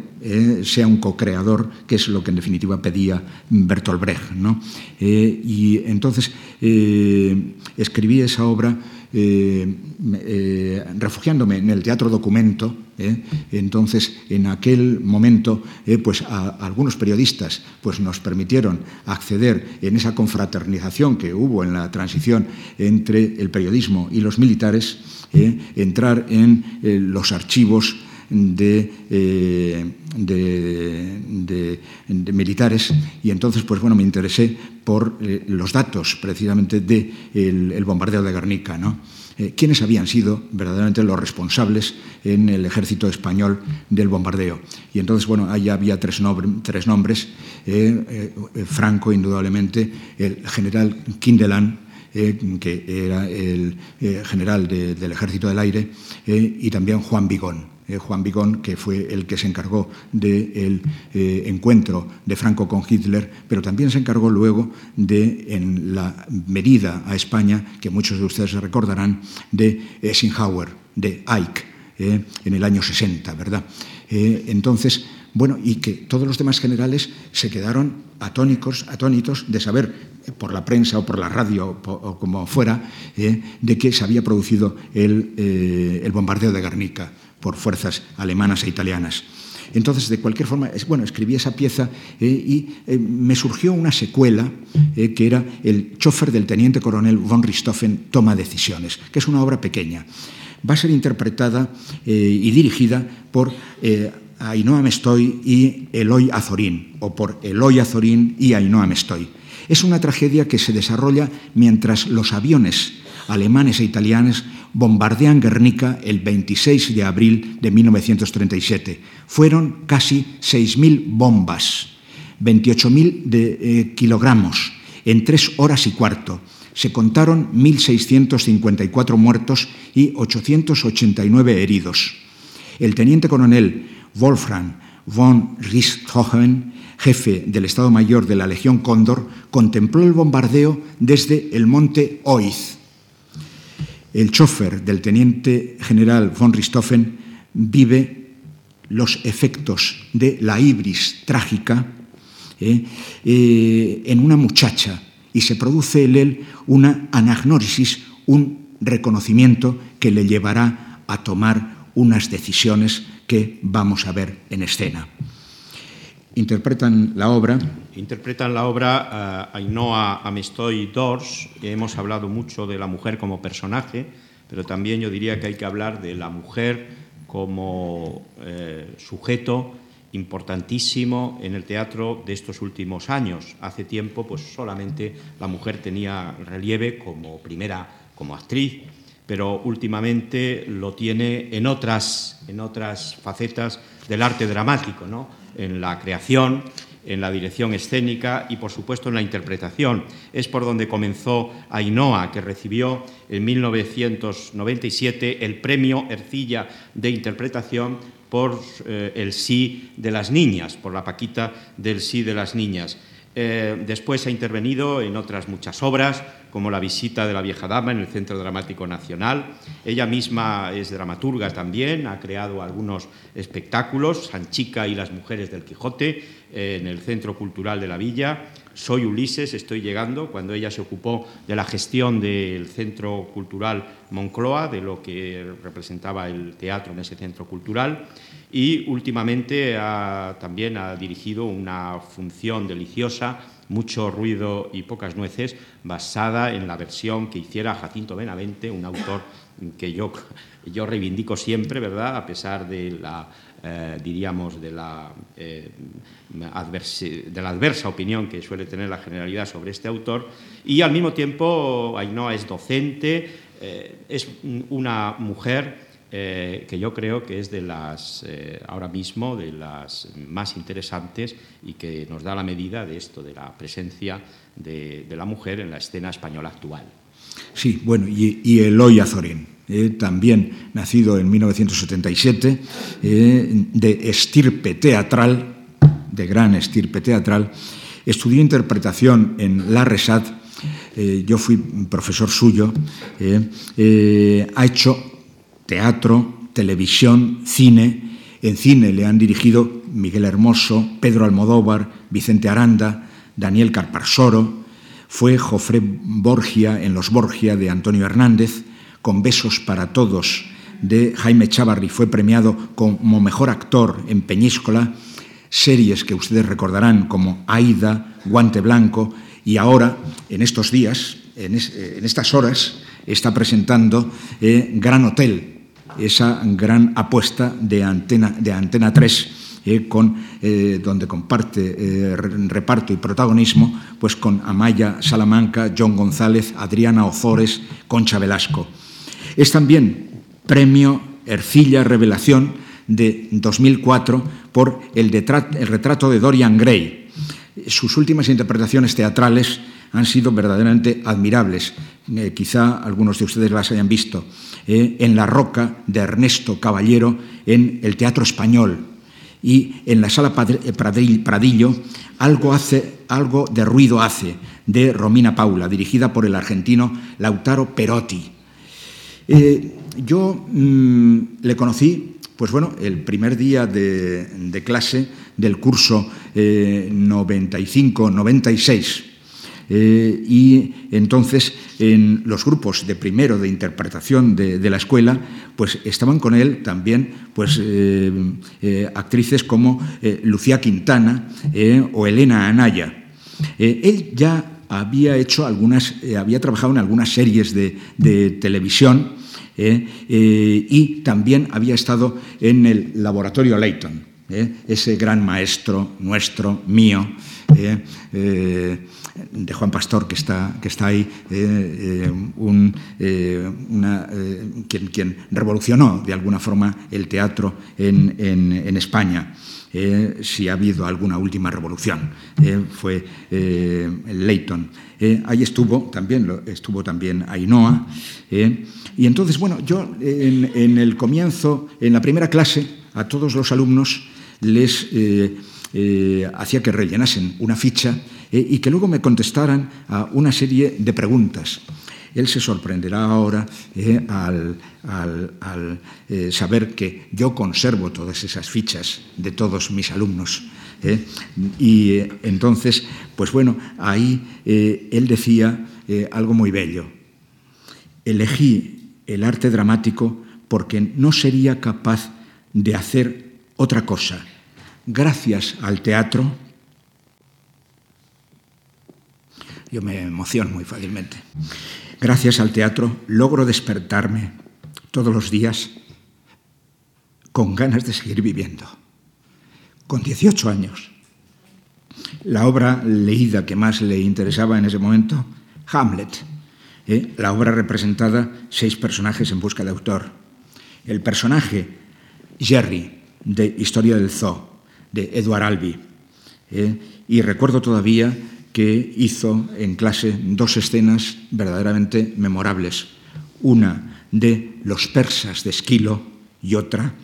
sea un co-creador, que es lo que en definitiva pedía Bertolt Brecht. ¿no? y entonces escribí esa obra eh, eh, refugiándome en el teatro documento, eh, entonces en aquel momento pues algunos periodistas pues nos permitieron acceder en esa confraternización que hubo en la transición entre el periodismo y los militares, entrar en los archivos de, de, militares y entonces pues bueno me interesé por eh, los datos precisamente del de el bombardeo de Guernica. ¿no? Eh, ¿Quiénes habían sido verdaderamente los responsables en el ejército español del bombardeo? Y entonces, bueno, ahí había tres, tres nombres. Eh, Franco, indudablemente, el general Kindelan, que era el general del ejército del aire, y también Juan Vigón. Eh, Juan Vigón, que fue el que se encargó del eh, encuentro de Franco con Hitler, pero también se encargó luego de, en la medida a España, que muchos de ustedes recordarán, de Eisenhower, de Ike, eh, en el año 60, ¿verdad? entonces, bueno, y que todos los demás generales se quedaron atónicos, atónitos de saber, por la prensa o por la radio o, como fuera, de que se había producido el, el bombardeo de Guernica por fuerzas alemanas e italianas. Entonces, de cualquier forma, bueno, escribí esa pieza eh, y eh, me surgió una secuela eh, que era El chofer del teniente coronel von Richthofen toma decisiones, que es una obra pequeña. Va a ser interpretada y dirigida por Ainhoa Mestoy y Eloy Azorín, o por Eloy Azorín y Ainhoa Mestoy. Es una tragedia que se desarrolla mientras los aviones alemanes e italianos bombardean Guernica el 26 de abril de 1937. Fueron casi 6.000 bombas, 28.000 eh, kilogramos, en tres horas y cuarto. Se contaron 1.654 muertos y 889 heridos. El teniente coronel Wolfram von Richthofen, jefe del Estado Mayor de la Legión Cóndor, contempló el bombardeo desde el monte Oiz, el chofer del teniente general von Richthofen vive los efectos de la ibris trágica eh, eh, en una muchacha y se produce en él una anagnórisis, un reconocimiento que le llevará a tomar unas decisiones que vamos a ver en escena interpretan la obra. Interpretan la obra uh, Ainhoa Amestoy Dors. Hemos hablado mucho de la mujer como personaje, pero también yo diría que hay que hablar de la mujer como eh, sujeto importantísimo en el teatro de estos últimos años. Hace tiempo, pues solamente la mujer tenía relieve como primera, como actriz, pero últimamente lo tiene en otras, en otras facetas del arte dramático, ¿no? En la creación, en la dirección escénica y, por supuesto, en la interpretación. Es por donde comenzó Ainhoa, que recibió en 1997 el premio Ercilla de Interpretación por eh, el sí de las niñas, por la Paquita del sí de las niñas. Eh, después ha intervenido en otras muchas obras, como La visita de la vieja dama en el Centro Dramático Nacional. Ella misma es dramaturga también, ha creado algunos espectáculos, Sanchica y las mujeres del Quijote, eh, en el Centro Cultural de la Villa. Soy Ulises, estoy llegando, cuando ella se ocupó de la gestión del Centro Cultural Moncloa, de lo que representaba el teatro en ese centro cultural, y últimamente también ha dirigido una función deliciosa mucho ruido y pocas nueces, basada en la versión que hiciera Jacinto Benavente, un autor que yo, yo reivindico siempre, ¿verdad? A pesar de la, eh, diríamos, de la, eh, de la adversa opinión que suele tener la generalidad sobre este autor. Y al mismo tiempo, Ainhoa es docente, eh, es una mujer eh, que yo creo que es de las, eh, ahora mismo, de las más interesantes y que nos da la medida de esto, de la presencia de, la mujer en la escena española actual. Sí, bueno, y, Eloy Azorín, eh, también nacido en 1977, de estirpe teatral, de gran estirpe teatral, estudió interpretación en La Resat, yo fui profesor suyo, ha hecho teatro, televisión, cine. En cine le han dirigido Miguel Hermoso, Pedro Almodóvar, Vicente Aranda, Daniel Carparsoro. Fue Jofré Borgia en Los Borgia de Antonio Hernández, con Besos para Todos de Jaime Chavarri. Fue premiado como mejor actor en Peñíscola. Series que ustedes recordarán como Aida, Guante Blanco y ahora, en estos días, en, estas horas, está presentando eh, Gran Hotel, esa gran apuesta de Antena, de Antena 3, eh, con, eh, donde comparte eh, reparto y protagonismo pues con Amaya Salamanca, John González, Adriana Ozores, Concha Velasco. Es también premio Ercilla Revelación de 2004 por el, el retrato de Dorian Gray. Sus últimas interpretaciones teatrales han sido verdaderamente admirables. quizá algunos de ustedes las hayan visto. Eh, en La Roca de Ernesto Caballero en el Teatro Español y en la Sala eh, Pradillo algo, hace, algo de ruido hace de Romina Paula, dirigida por el argentino Lautaro Perotti. Eh, yo mm, le conocí, pues bueno, el primer día de, clase del curso 95-96 eh, y entonces en los grupos de primero de interpretación de, la escuela, pues estaban con él también pues, eh, eh, actrices como Lucía Quintana o Elena Anaya. él ya había hecho algunas, había trabajado en algunas series de, de televisión y también había estado en el laboratorio Leighton, ese gran maestro nuestro, mío, de Juan Pastor, que está, que está ahí, eh, eh, eh, quien, revolucionó de alguna forma el teatro en, España. si ha habido alguna última revolución, fue Leighton. ahí estuvo también, estuvo también Ainhoa. y entonces, bueno, yo en, el comienzo, en la primera clase, a todos los alumnos les hacía que rellenasen una ficha eh, y que luego me contestaran a una serie de preguntas. Él se sorprenderá ahora eh, al, eh, saber que yo conservo todas esas fichas de todos mis alumnos. Y entonces, pues bueno, ahí él decía algo muy bello. Elegí el arte dramático porque no sería capaz de hacer otra cosa. Gracias al teatro, Yo me emociono muy fácilmente. Gracias al teatro logro despertarme todos los días con ganas de seguir viviendo. Con 18 años. La obra leída que más le interesaba en ese momento, Hamlet. ¿eh? La obra representada, seis personajes en busca de autor. El personaje Jerry, de Historia del Zoo, de Edward Albee. ¿eh? Y recuerdo todavía que hizo en clase dos escenas verdaderamente memorables. Una de los persas de Esquilo y otra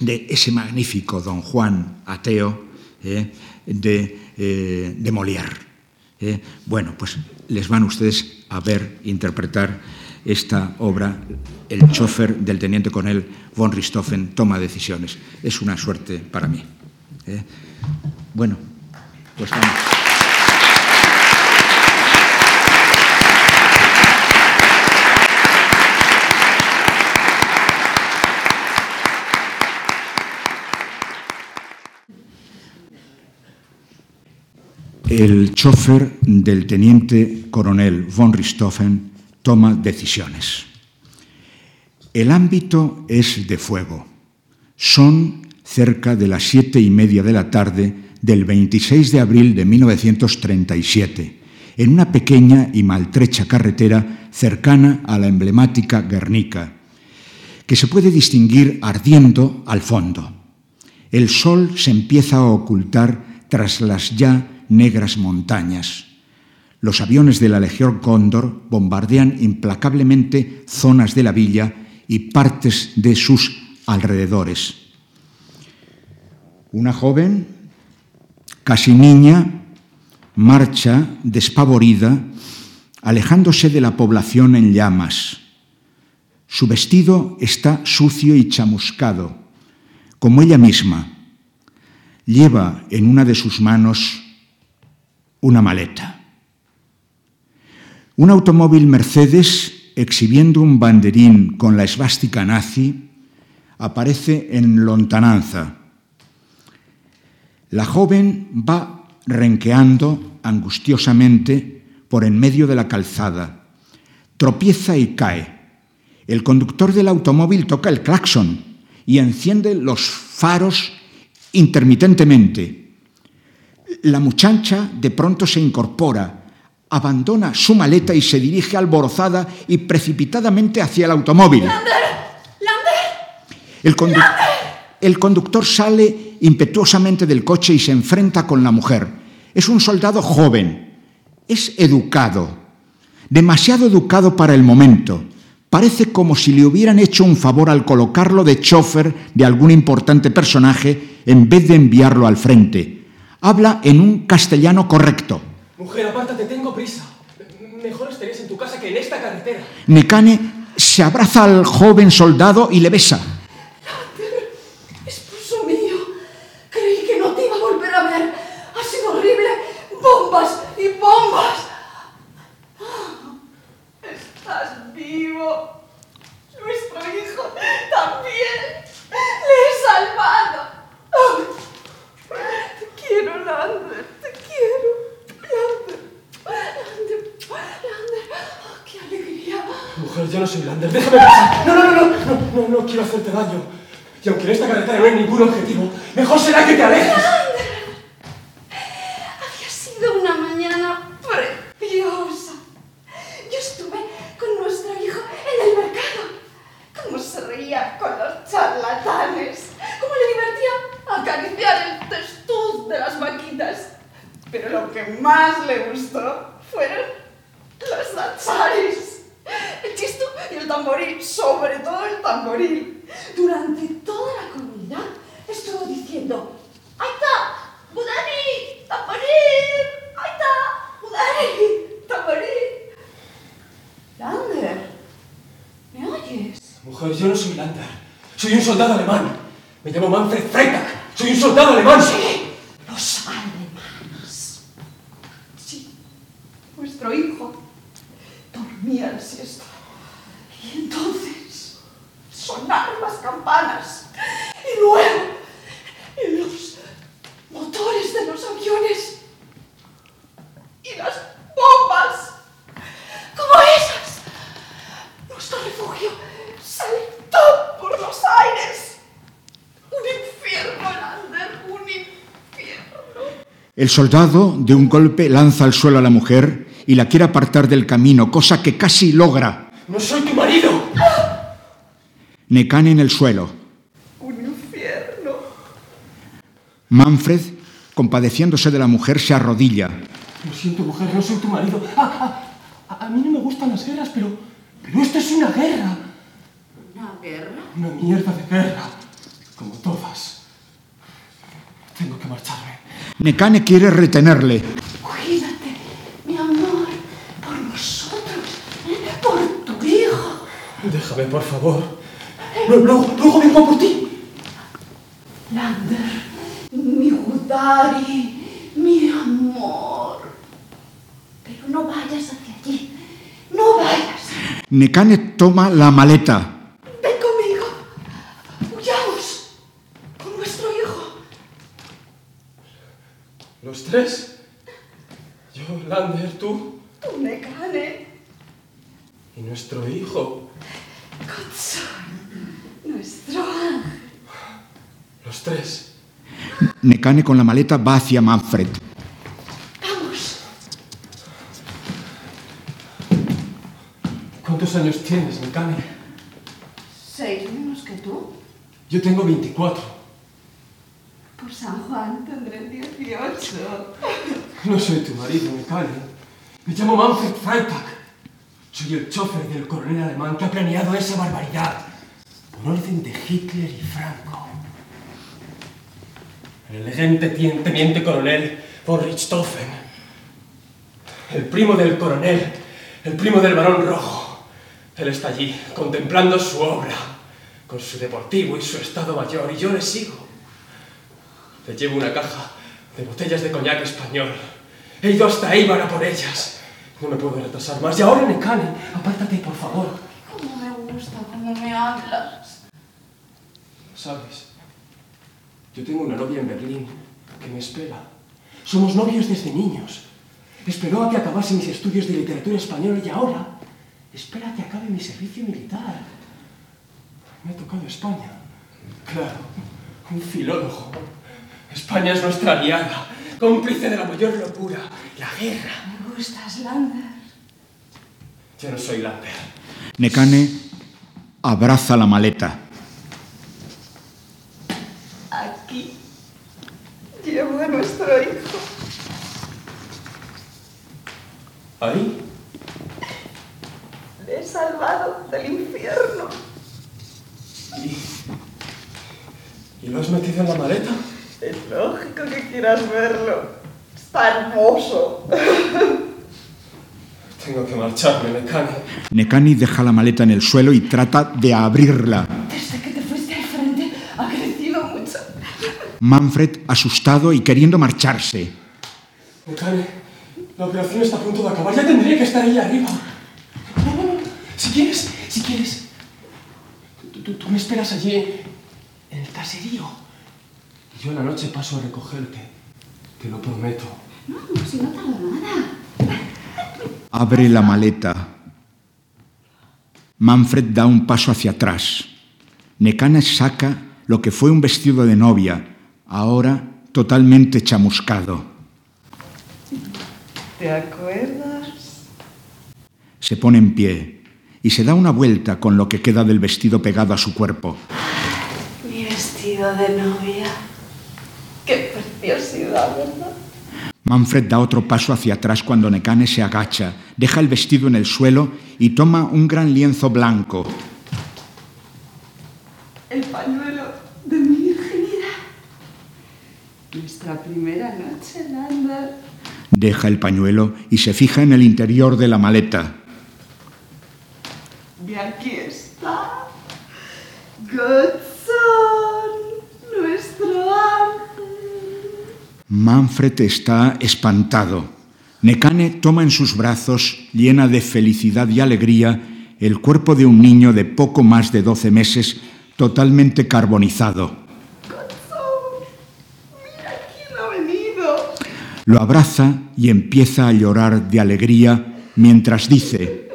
de ese magnífico don Juan Ateo eh, de, eh, de, Molière. Eh. bueno, pues les van ustedes a ver interpretar esta obra, El chofer del teniente coronel von Richthofen toma decisiones. Es una suerte para mí. ¿eh? Bueno, pues vamos. el chofer del teniente coronel von Richthofen toma decisiones. El ámbito es de fuego. Son cerca de las siete y media de la tarde del 26 de abril de 1937, en una pequeña y maltrecha carretera cercana a la emblemática Guernica, que se puede distinguir ardiendo al fondo. El sol se empieza a ocultar tras las ya negras montañas. Los aviones de la Legión Cóndor bombardean implacablemente zonas de la villa y partes de sus alrededores. Una joven, casi niña, marcha despavorida, alejándose de la población en llamas. Su vestido está sucio y chamuscado, como ella misma. Lleva en una de sus manos una maleta. Un automóvil Mercedes exhibiendo un banderín con la esvástica nazi aparece en lontananza. La joven va renqueando angustiosamente por en medio de la calzada. Tropieza y cae. El conductor del automóvil toca el claxon y enciende los faros intermitentemente. La muchacha de pronto se incorpora, abandona su maleta y se dirige alborozada y precipitadamente hacia el automóvil. El, condu el conductor sale impetuosamente del coche y se enfrenta con la mujer. Es un soldado joven, es educado, demasiado educado para el momento. Parece como si le hubieran hecho un favor al colocarlo de chofer de algún importante personaje en vez de enviarlo al frente habla en un castellano correcto. Mujer, apártate, tengo prisa. Mejor estarías en tu casa que en esta carretera. Necane se abraza al joven soldado y le besa. Lander, esposo mío, creí que no te iba a volver a ver. Ha sido horrible. Bombas y bombas. Estás vivo. Nuestro hijo también. Le he salvado. Te quiero, Lander. Te quiero. Lander. Lander. Lander. ¡Qué alegría! Mujer, yo no soy Lander. Déjame pasar. No, no, no, no, no, no, no quiero hacerte daño. Y aunque en esta carretera no hay ningún objetivo, mejor será que te alejes. Había sido una mañana preciosa. Yo estuve con nuestro hijo en el mercado. Cómo se reía con los charlatanes. Cómo le divertía acariciar el testuz de las maquitas. Pero lo que más le gustó fueron los acharis. El chisto y el tamboril, sobre todo el tamboril. Durante toda la comida estuvo diciendo ¡Ahí está! ¡Budani! ¡Tamboril! ¡Ahí está! ¡Budani! ¡Tamboril! Lander, ¿me oyes? Mujer, yo no soy Lander. Soy un soldado alemán. Me llamo Manfred Freitag. Soy un soldado alemán. Sí, los alemanes. Sí, nuestro hijo dormía la siesta. Y entonces sonaron las campanas. Y luego los motores de los aviones. Y las bombas. Como esas. Nuestro refugio saltó por los aires. Un infierno, Lander, un infierno. El soldado, de un golpe, lanza al suelo a la mujer y la quiere apartar del camino, cosa que casi logra. No soy tu marido. Necane en el suelo. Un infierno. Manfred, compadeciéndose de la mujer, se arrodilla. Lo siento, mujer, no soy tu marido. Ah, ah, a, a mí no me gustan las guerras, pero, pero esto es una guerra. ¿Una guerra? Una mierda de guerra. Como todas. Tengo que marcharme. Necane quiere retenerle. Cuídate, mi amor, por nosotros, ¿eh? por tu hijo. Déjame, por favor. Luego, luego, luego vengo por ti. Lander, mi Gudari, mi amor. Pero no vayas hacia allí, no vayas. Necane toma la maleta. tres. Yo, Lander, tú. Tú, Nekane. Y nuestro hijo. Godson. Nuestro ángel. Los tres. Nekane con la maleta va hacia Manfred. Vamos. ¿Cuántos años tienes, Nekane? Seis menos que tú. Yo tengo 24. Por San Juan, 18. No soy tu marido, Nekane. Me llamo Manfred Freitag. Soy el chofer del coronel alemán que ha planeado esa barbaridad. Por orden de Hitler y Franco. El elegante teniente coronel von Richthofen. El primo del coronel. El primo del barón rojo. Él está allí, contemplando su obra. Con su deportivo y su estado mayor. Y yo le sigo. Le llevo una caja de botellas de coñac español. He ido hasta Eibar a por ellas. No me puedo retrasar más. Y ahora, Nekane, apártate, por favor. Cómo me gusta cómo me hablas. ¿Sabes? Yo tengo una novia en Berlín que me espera. Somos novios desde niños. Esperó a que acabase mis estudios de literatura española y ahora espera a que acabe mi servicio militar. Me ha tocado España. Claro, un filólogo. España es nuestra aliada, cómplice de la mayor locura, la guerra. Me gustas, Lander. Yo no soy Lambert. Nekane abraza la maleta. Aquí llevo a nuestro hijo. ¿Ahí? Le he salvado del infierno. ¿Y lo has metido en la maleta? Es lógico que quieras verlo. Está hermoso. Tengo que marcharme, Nekane. Nekane deja la maleta en el suelo y trata de abrirla. Desde que te fuiste al frente ha crecido mucho. Manfred, asustado y queriendo marcharse. Nekane, la operación está a punto de acabar. Ya tendría que estar ahí arriba. No, no, no. Si quieres, si quieres. Tú, tú- tú me esperas allí en el caserío. Yo en la noche paso a recogerte. Te lo prometo. No, si no tardo nada. Abre la maleta. Manfred da un paso hacia atrás. Nekane saca lo que fue un vestido de novia, ahora totalmente chamuscado. ¿Te acuerdas? Se pone en pie y se da una vuelta con lo que queda del vestido pegado a su cuerpo. Mi vestido de novia. Qué preciosidad, ¿verdad? Manfred da otro paso hacia atrás cuando Nekane se agacha, deja el vestido en el suelo y toma un gran lienzo blanco. El pañuelo de mi virginidad. Nuestra primera noche, Lander. Deja el pañuelo y se fija en el interior de la maleta. Y aquí está. Godson, Manfred está espantado. Nekane toma en sus brazos, llena de felicidad y alegría, el cuerpo de un niño de poco más de 12 meses, totalmente carbonizado. Mira quién ha venido. Lo abraza y empieza a llorar de alegría mientras dice,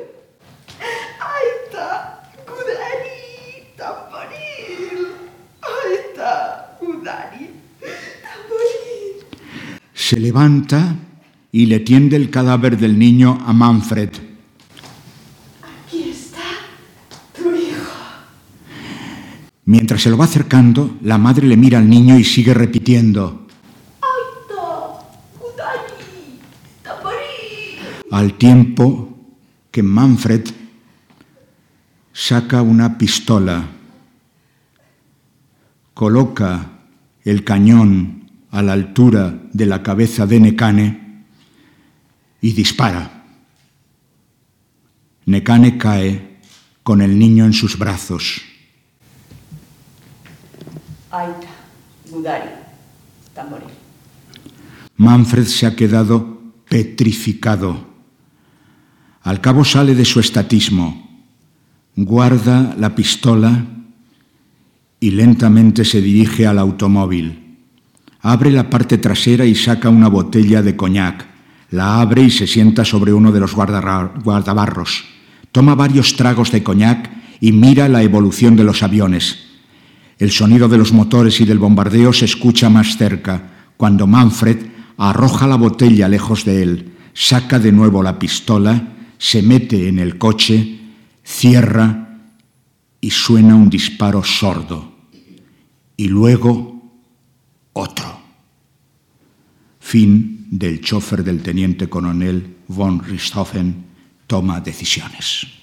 Aita, Gudari, tamboril. Aita, Gudari, tamboril. Se levanta y le tiende el cadáver del niño a Manfred. Aquí está tu hijo. Mientras se lo va acercando, la madre le mira al niño y sigue repitiendo. Al tiempo que Manfred saca una pistola, coloca el cañón a la altura de la cabeza de Nekane y dispara. Nekane cae con el niño en sus brazos. Aita, Gudari, tamboril. Manfred se ha quedado petrificado. Al cabo sale de su estatismo, guarda la pistola y lentamente se dirige al automóvil. Abre la parte trasera y saca una botella de coñac. La abre y se sienta sobre uno de los guardabarros. Toma varios tragos de coñac y mira la evolución de los aviones. El sonido de los motores y del bombardeo se escucha más cerca, cuando Manfred arroja la botella lejos de él, saca de nuevo la pistola, se mete en el coche, cierra y suena un disparo sordo. Y luego otro. Fin del chofer del teniente coronel von Richthofen toma decisiones.